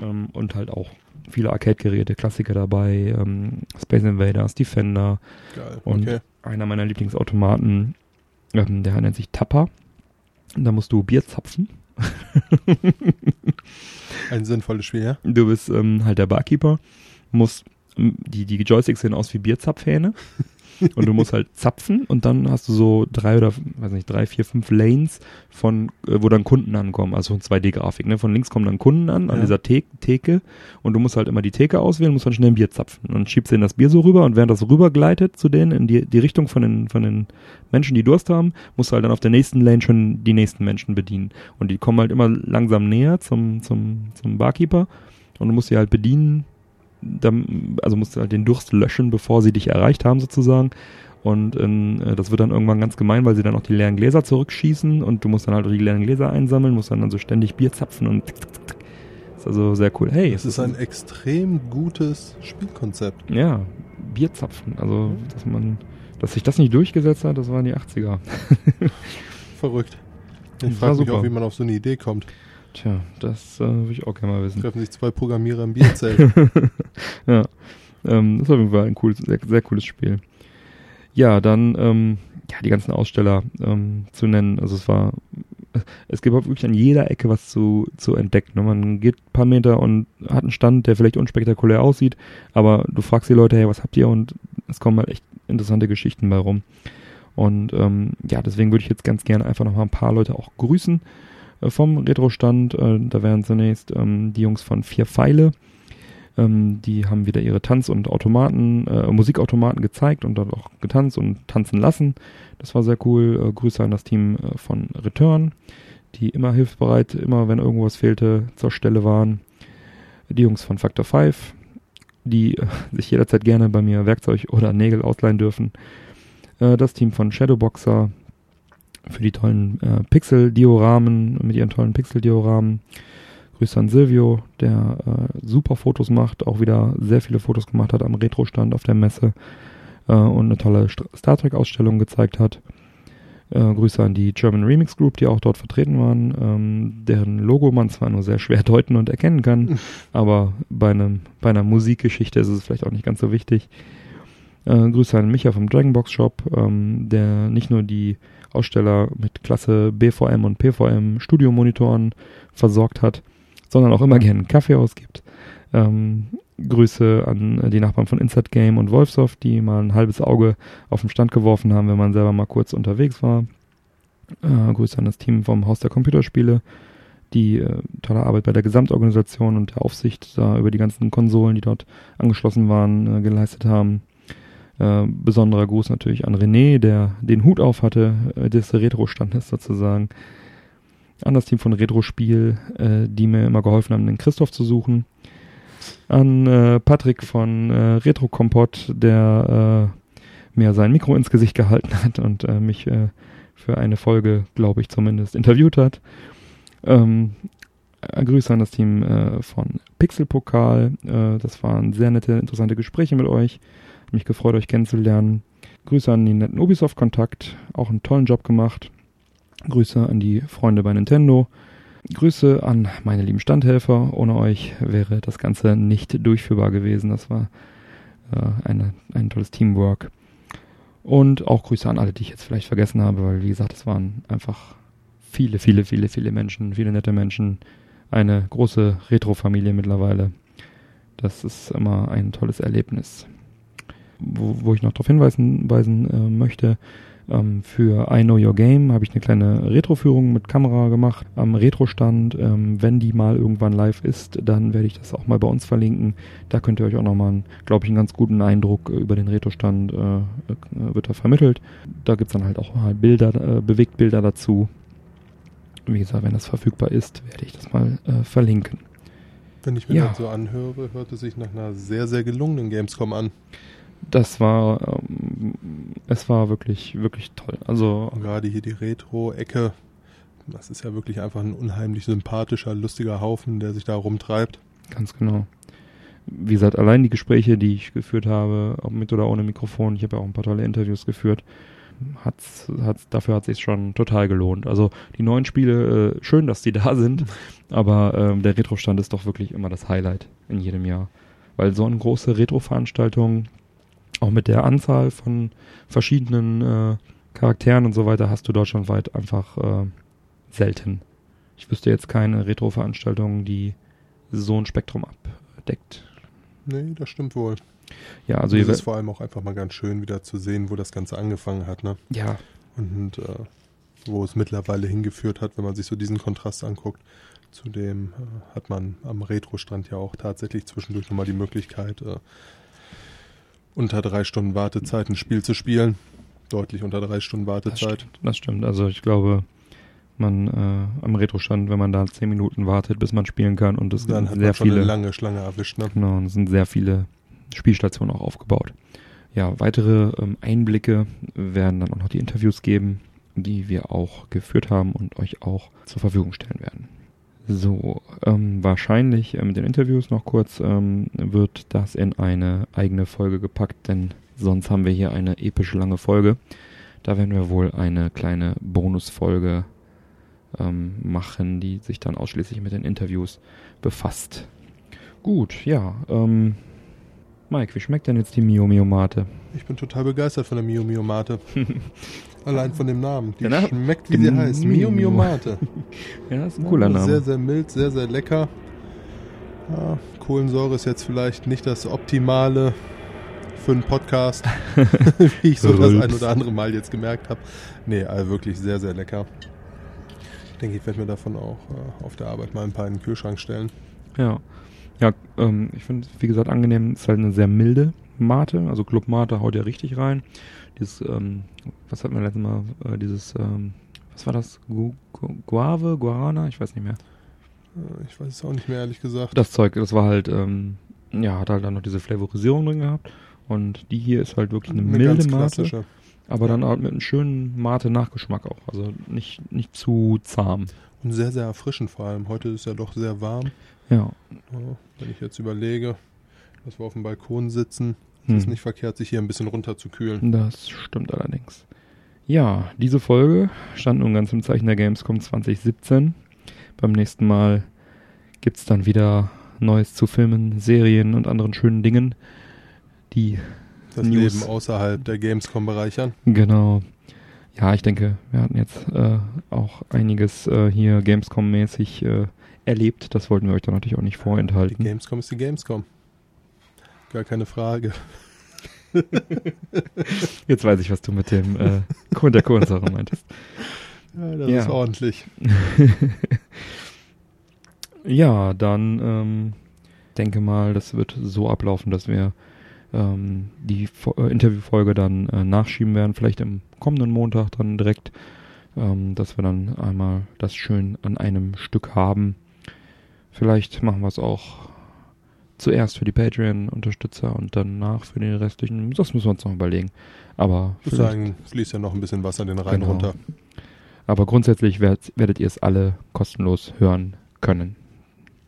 Ähm, und halt auch viele Arcade-Geräte, Klassiker dabei. Ähm, Space Invaders, Defender. Geil. Und okay. einer meiner Lieblingsautomaten, ähm, der nennt sich Tapper. Da musst du Bier zapfen. Ein sinnvolles Spiel, ja? Du bist ähm, halt der Barkeeper, musst die, die Joysticks sehen aus wie Bierzapfhähne. und du musst halt zapfen und dann hast du so drei oder, weiß nicht, drei, vier, fünf Lanes von, äh, wo dann Kunden ankommen, also 2D-Grafik, ne? Von links kommen dann Kunden an, an Ja. dieser The Theke und du musst halt immer die Theke auswählen, musst dann schnell ein Bier zapfen und schiebst denen das Bier so rüber und während das rüber gleitet zu denen in die, die Richtung von den, von den Menschen, die Durst haben, musst du halt dann auf der nächsten Lane schon die nächsten Menschen bedienen. Und die kommen halt immer langsam näher zum, zum, zum Barkeeper und du musst sie halt bedienen, dann, also musst du halt den Durst löschen, bevor sie dich erreicht haben sozusagen. Und ähm, äh, das wird dann irgendwann ganz gemein, weil sie dann auch die leeren Gläser zurückschießen und du musst dann halt auch die leeren Gläser einsammeln, musst dann, dann so ständig Bier zapfen und tick, tick, tick, ist also sehr cool. Hey, Es ist ein extrem gutes Spielkonzept. ja, Bierzapfen. Also, dass man, dass sich das nicht durchgesetzt hat, das waren die 80er. [laughs] Verrückt. Ich frage mich super. auch, wie man auf so eine Idee kommt. Tja, das äh, würde ich auch gerne mal wissen. Treffen sich zwei Programmierer im Bierzelt. [laughs] ja, ähm, das ist auf jeden Fall ein cooles, sehr, sehr cooles Spiel. Ja, dann ähm, ja die ganzen Aussteller ähm, zu nennen. Also es war, es gibt wirklich an jeder Ecke was zu zu entdecken. ne? Man geht ein paar Meter und hat einen Stand, der vielleicht unspektakulär aussieht, aber du fragst die Leute, hey, was habt ihr? Und es kommen halt echt interessante Geschichten bei rum. Und ähm, ja, deswegen würde ich jetzt ganz gerne einfach noch mal ein paar Leute auch grüßen vom Retro-Stand. Äh, da wären zunächst ähm, die Jungs von Vier Pfeile. Ähm, die haben wieder ihre Tanz- und Automaten, äh, Musikautomaten gezeigt und dort auch getanzt und tanzen lassen. Das war sehr cool. Äh, Grüße an das Team äh, von Return, die immer hilfsbereit, immer wenn irgendwas fehlte, zur Stelle waren. Die Jungs von Factor 5, die äh, [laughs] sich jederzeit gerne bei mir Werkzeug oder Nägel ausleihen dürfen. Äh, das Team von Shadowboxer für die tollen äh, Pixel-Dioramen, mit ihren tollen Pixel-Dioramen. Grüße an Silvio, der äh, super Fotos macht, auch wieder sehr viele Fotos gemacht hat am Retro-Stand auf der Messe äh, und eine tolle St Star Trek-Ausstellung gezeigt hat. Äh, Grüße an die German Remix Group, die auch dort vertreten waren, ähm, deren Logo man zwar nur sehr schwer [laughs] deuten und erkennen kann, [laughs] aber bei, einem, bei einer Musikgeschichte ist es vielleicht auch nicht ganz so wichtig. Äh, Grüße an Micha vom Dragonbox Shop, ähm, der nicht nur die Aussteller mit Klasse BVM und PVM Studiomonitoren versorgt hat, sondern auch immer gerne einen Kaffee ausgibt. Ähm, Grüße an die Nachbarn von Insert Game und Wolfsoft, die mal ein halbes Auge auf den Stand geworfen haben, wenn man selber mal kurz unterwegs war. Äh, Grüße an das Team vom Haus der Computerspiele, die äh, tolle Arbeit bei der Gesamtorganisation und der Aufsicht da über die ganzen Konsolen, die dort angeschlossen waren, äh, geleistet haben. Äh, besonderer Gruß natürlich an René, der den Hut auf hatte, äh, des Retro-Standes sozusagen. An das Team von Retro-Spiel, äh, die mir immer geholfen haben, den Christoph zu suchen. An äh, Patrick von äh, Retro Kompott, der äh, mir sein Mikro ins Gesicht gehalten hat und äh, mich für eine Folge, glaube ich zumindest, interviewt hat. Ähm, äh, Grüße an das Team von Pixelpokal. Äh, das waren sehr nette, interessante Gespräche mit euch. Mich gefreut, euch kennenzulernen. Grüße an den netten Ubisoft-Kontakt. Auch einen tollen Job gemacht. Grüße an die Freunde bei Nintendo. Grüße an meine lieben Standhelfer. Ohne euch wäre das Ganze nicht durchführbar gewesen. Das war äh, eine, ein tolles Teamwork. Und auch Grüße an alle, die ich jetzt vielleicht vergessen habe, weil wie gesagt, es waren einfach viele, viele, viele, viele Menschen, viele nette Menschen. Eine große Retro-Familie mittlerweile. Das ist immer ein tolles Erlebnis. Wo, wo ich noch darauf hinweisen weisen, äh, möchte, ähm, für I Know Your Game habe ich eine kleine Retro-Führung mit Kamera gemacht am Retro-Stand. Ähm, wenn die mal irgendwann live ist, dann werde ich das auch mal bei uns verlinken. Da könnt ihr euch auch nochmal, glaube ich, einen ganz guten Eindruck über den Retro-Stand äh, äh, wird da vermittelt. Da gibt's dann halt auch mal Bilder, äh, Bewegtbilder dazu. Wie gesagt, wenn das verfügbar ist, werde ich das mal äh, verlinken. Wenn ich mir Ja. das so anhöre, hört es sich nach einer sehr, sehr gelungenen Gamescom an. Das war, ähm, es war wirklich, wirklich toll. Also gerade hier die Retro-Ecke, das ist ja wirklich einfach ein unheimlich sympathischer, lustiger Haufen, der sich da rumtreibt. Ganz genau. Wie gesagt, allein die Gespräche, die ich geführt habe, ob mit oder ohne Mikrofon, ich habe ja auch ein paar tolle Interviews geführt, hat's, hat's, dafür hat es sich schon total gelohnt. Also die neuen Spiele, äh, schön, dass die [laughs] da sind, aber ähm, der Retro-Stand ist doch wirklich immer das Highlight in jedem Jahr. Weil so eine große Retro-Veranstaltung, auch mit der Anzahl von verschiedenen äh, Charakteren und so weiter, hast du deutschlandweit einfach äh, selten. Ich wüsste jetzt keine Retro-Veranstaltung, die so ein Spektrum abdeckt. Nee, das stimmt wohl. Ja, also es ist vor allem auch einfach mal ganz schön wieder zu sehen, wo das Ganze angefangen hat, ne? ja, Und äh, wo es mittlerweile hingeführt hat, wenn man sich so diesen Kontrast anguckt. Zudem äh, hat man am Retro-Strand ja auch tatsächlich zwischendurch nochmal die Möglichkeit, äh, unter drei Stunden Wartezeit ein Spiel zu spielen. Deutlich unter drei Stunden das Wartezeit. stimmt, das stimmt. Also ich glaube, man äh, am Retro-Stand, wenn man da zehn Minuten wartet, bis man spielen kann und es Dann sind hat sehr man schon viele, eine lange Schlange erwischt, ne? genau, und es sind sehr viele Spielstationen auch aufgebaut. Ja, weitere ähm, Einblicke werden dann auch noch die Interviews geben, die wir auch geführt haben und euch auch zur Verfügung stellen werden. So, ähm, wahrscheinlich äh, mit den Interviews noch kurz ähm, wird das in eine eigene Folge gepackt, denn sonst haben wir hier eine epische lange Folge. Da werden wir wohl eine kleine Bonusfolge ähm, machen, die sich dann ausschließlich mit den Interviews befasst. Gut, ja. Ähm, Mike, wie schmeckt denn jetzt die Mio Mio Mate? Ich bin total begeistert von der Mio Mio Mate. [laughs] Allein von dem Namen. Die Der Name- schmeckt, wie sie heißt. Mio Mio Mate. [laughs] Ja, das ist ein cooler Ja, Sehr, Name. sehr mild, sehr, sehr lecker. Ja, Kohlensäure ist jetzt vielleicht nicht das Optimale für einen Podcast, [laughs] wie ich so das ein oder andere Mal jetzt gemerkt habe. Nee, also wirklich sehr, sehr lecker. Ich denke, ich werde mir davon auch äh, auf der Arbeit mal ein paar in den Kühlschrank stellen. Ja. Ja, ähm, ich finde, wie gesagt, angenehm. Ist halt eine sehr milde Mate. Also Club Mate haut ja richtig rein. Dieses, ähm, was hatten wir letztes Mal? Äh, dieses, ähm, was war das? Gu Gu Guave? Guarana? Ich weiß nicht mehr. Äh, ich weiß es auch nicht mehr, ehrlich gesagt. Das Zeug, das war halt, ähm, ja, hat halt dann noch diese Flavorisierung drin gehabt. Und die hier ist halt wirklich eine, milde ganz Mate. Aber dann halt mit einem schönen Mate-Nachgeschmack auch. Also nicht, nicht zu zahm. Und sehr, sehr erfrischend vor allem. Heute ist ja doch sehr warm. Ja. Ja, wenn ich jetzt überlege, dass wir auf dem Balkon sitzen, Hm. ist es nicht verkehrt, sich hier ein bisschen runterzukühlen. Das stimmt allerdings. Ja, diese Folge stand nun ganz im Zeichen der Gamescom 2017. Beim nächsten Mal gibt's dann wieder Neues zu Filmen, Serien und anderen schönen Dingen, die Das News. Leben außerhalb der Gamescom bereichern. Genau. Ja, ich denke, wir hatten jetzt äh, auch einiges äh, hier Gamescom-mäßig äh, erlebt. Das wollten wir euch dann natürlich auch nicht Die vorenthalten. Gamescom ist die Gamescom. Gar keine Frage. [laughs] Jetzt weiß ich, was du mit dem äh, Kohlen der Kohlensäure meintest. Ja, das Ja. ist ordentlich. [laughs] Ja, dann ähm, denke mal, das wird so ablaufen, dass wir ähm, die Fo- äh, Interviewfolge dann äh, nachschieben werden, vielleicht im kommenden Montag dann direkt, ähm, dass wir dann einmal das schön an einem Stück haben. Vielleicht machen wir es auch zuerst für die Patreon-Unterstützer und danach für den restlichen. Das müssen wir uns noch überlegen. Aber Ich würde sagen, fließt ja noch ein bisschen Wasser den Rhein Genau. runter. aber grundsätzlich werdet, werdet ihr es alle kostenlos hören können.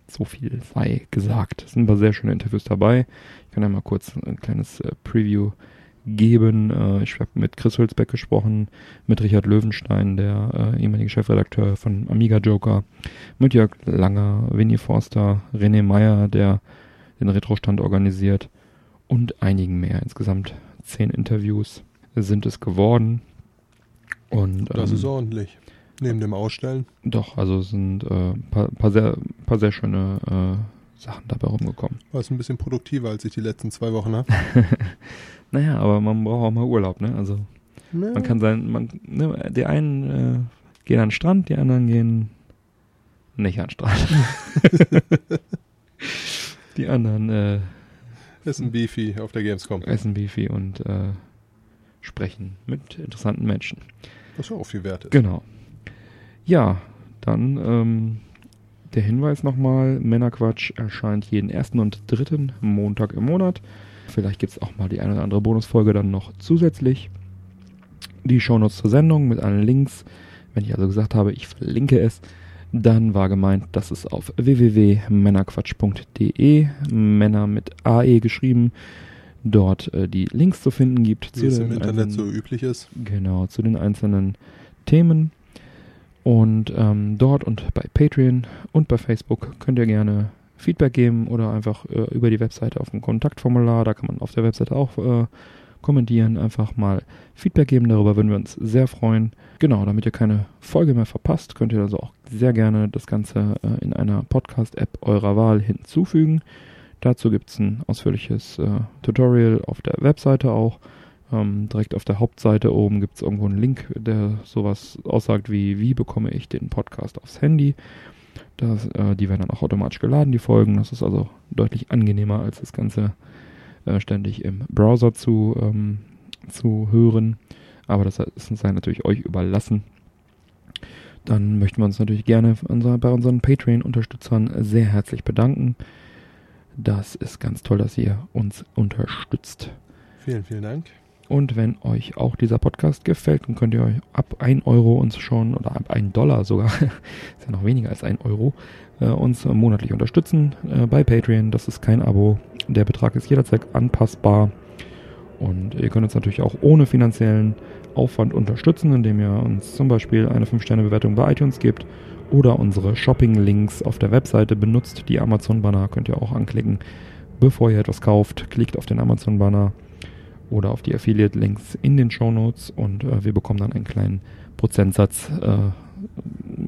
So viel sei gesagt. Es sind ein paar sehr schöne Interviews dabei. Ich kann ja mal kurz ein kleines äh, Preview geben. Äh, ich habe mit Chris Hülsbeck gesprochen, mit Richard Löwenstein, der äh, ehemalige Chefredakteur von Amiga Joker, mit Jörg Langer, Winnie Forster, René Meyer, der den Retrostand organisiert und einigen mehr. Insgesamt zehn Interviews sind es geworden. Und, Das ähm, ist ordentlich. Neben dem Ausstellen. doch, also sind äh, ein paar, paar, sehr, paar sehr schöne äh, Sachen dabei rumgekommen. War es ein bisschen produktiver, als ich die letzten zwei Wochen habe. [laughs] Naja, aber man braucht auch mal Urlaub, ne? Also man kann sein, man, ne, die einen äh, gehen an den Strand, die anderen gehen nicht an den Strand. [laughs] [laughs] die anderen äh, Essen Beefy auf der Gamescom. essen Beefy und äh, sprechen mit interessanten Menschen. Was ja auch viel wert ist. Genau. Ja, dann ähm, der Hinweis nochmal, Männerquatsch erscheint jeden ersten und dritten Montag im Monat. Vielleicht gibt es auch mal die eine oder andere Bonusfolge dann noch zusätzlich. Die Shownotes zur Sendung mit allen Links. Wenn ich also gesagt habe, ich verlinke es, dann war gemeint, dass es auf www.männerquatsch.de, Männer mit AE geschrieben, dort äh, die Links zu finden gibt. Wie es den im Internet so üblich ist. Genau, zu den einzelnen Themen. Und ähm, dort und bei Patreon und bei Facebook könnt ihr gerne Feedback geben oder einfach äh, über die Webseite auf dem Kontaktformular. Da kann man auf der Webseite auch äh, kommentieren. Einfach mal Feedback geben. Darüber würden wir uns sehr freuen. Genau, damit ihr keine Folge mehr verpasst, könnt ihr also auch sehr gerne das Ganze äh, in einer Podcast-App eurer Wahl hinzufügen. Dazu gibt es ein ausführliches äh, Tutorial auf der Webseite auch. Ähm, direkt auf der Hauptseite oben gibt es irgendwo einen Link, der sowas aussagt wie, wie bekomme ich den Podcast aufs Handy. Das, äh, die werden dann auch automatisch geladen, die Folgen. Das ist also deutlich angenehmer, als das Ganze äh, ständig im Browser zu, ähm, zu hören. Aber das sei natürlich euch überlassen. Dann möchten wir uns natürlich gerne bei unseren Patreon-Unterstützern sehr herzlich bedanken. Das ist ganz toll, dass ihr uns unterstützt. Vielen, vielen Dank. Und wenn euch auch dieser Podcast gefällt, dann könnt ihr euch ab 1 Euro uns schon, oder ab 1 Dollar sogar, [laughs] ist ja noch weniger als 1 Euro, äh, uns monatlich unterstützen äh, bei Patreon. Das ist kein Abo. Der Betrag ist jederzeit anpassbar. Und ihr könnt uns natürlich auch ohne finanziellen Aufwand unterstützen, indem ihr uns zum Beispiel eine 5-Sterne-Bewertung bei iTunes gebt oder unsere Shopping-Links auf der Webseite benutzt. Die Amazon-Banner könnt ihr auch anklicken, bevor ihr etwas kauft. Klickt auf den Amazon-Banner oder auf die Affiliate-Links in den Show Notes und äh, wir bekommen dann einen kleinen Prozentsatz äh,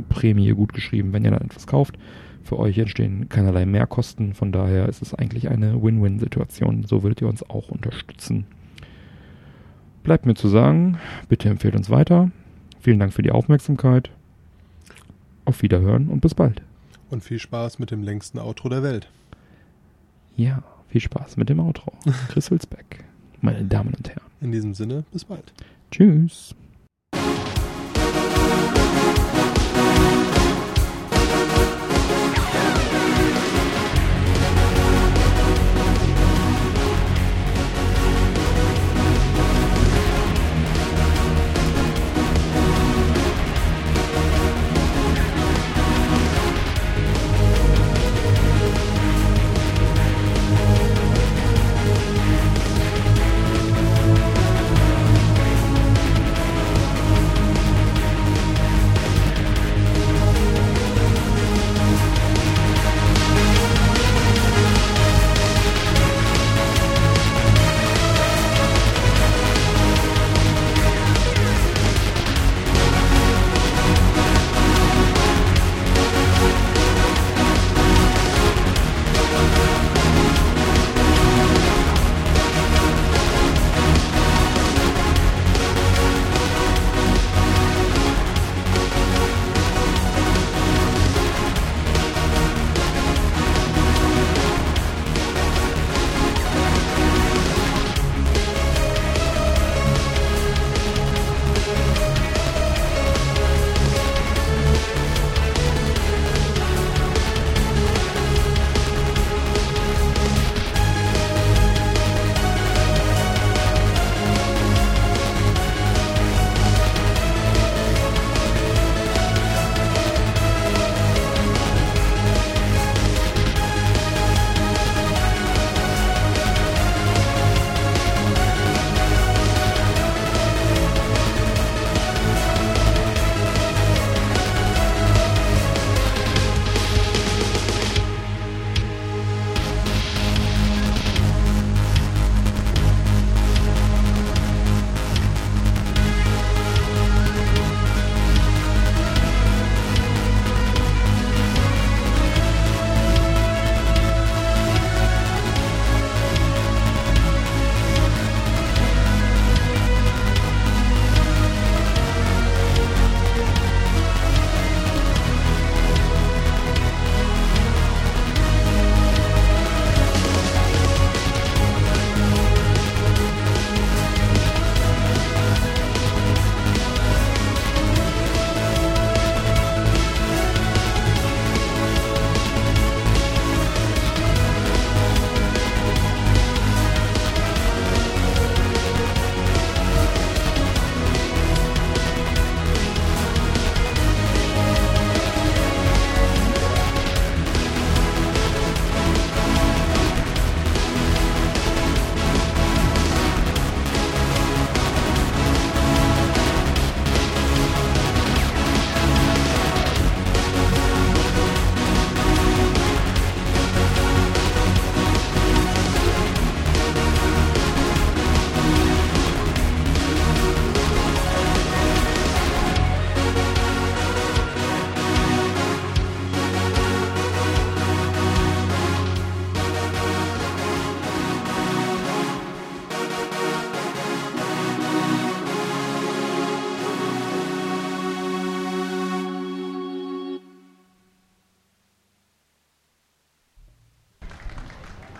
Prämie gut geschrieben, wenn ihr dann etwas kauft. Für euch entstehen keinerlei Mehrkosten, von daher ist es eigentlich eine Win-Win-Situation. So würdet ihr uns auch unterstützen. Bleibt mir zu sagen, bitte empfehlt uns weiter. Vielen Dank für die Aufmerksamkeit. Auf Wiederhören und bis bald. Und viel Spaß mit dem längsten Outro der Welt. Ja, viel Spaß mit dem Outro. [laughs] Chris Hülsbeck meine Damen und Herren. In diesem Sinne, bis bald. Tschüss.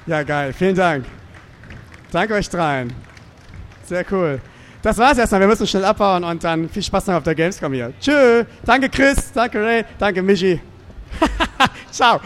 Ja, geil. Vielen Dank. Danke euch dreien. Sehr cool. Das war's erstmal. Wir müssen schnell abbauen und dann viel Spaß noch auf der Gamescom hier. Tschö. Danke Chris. Danke Ray. Danke Michi. [laughs] Ciao.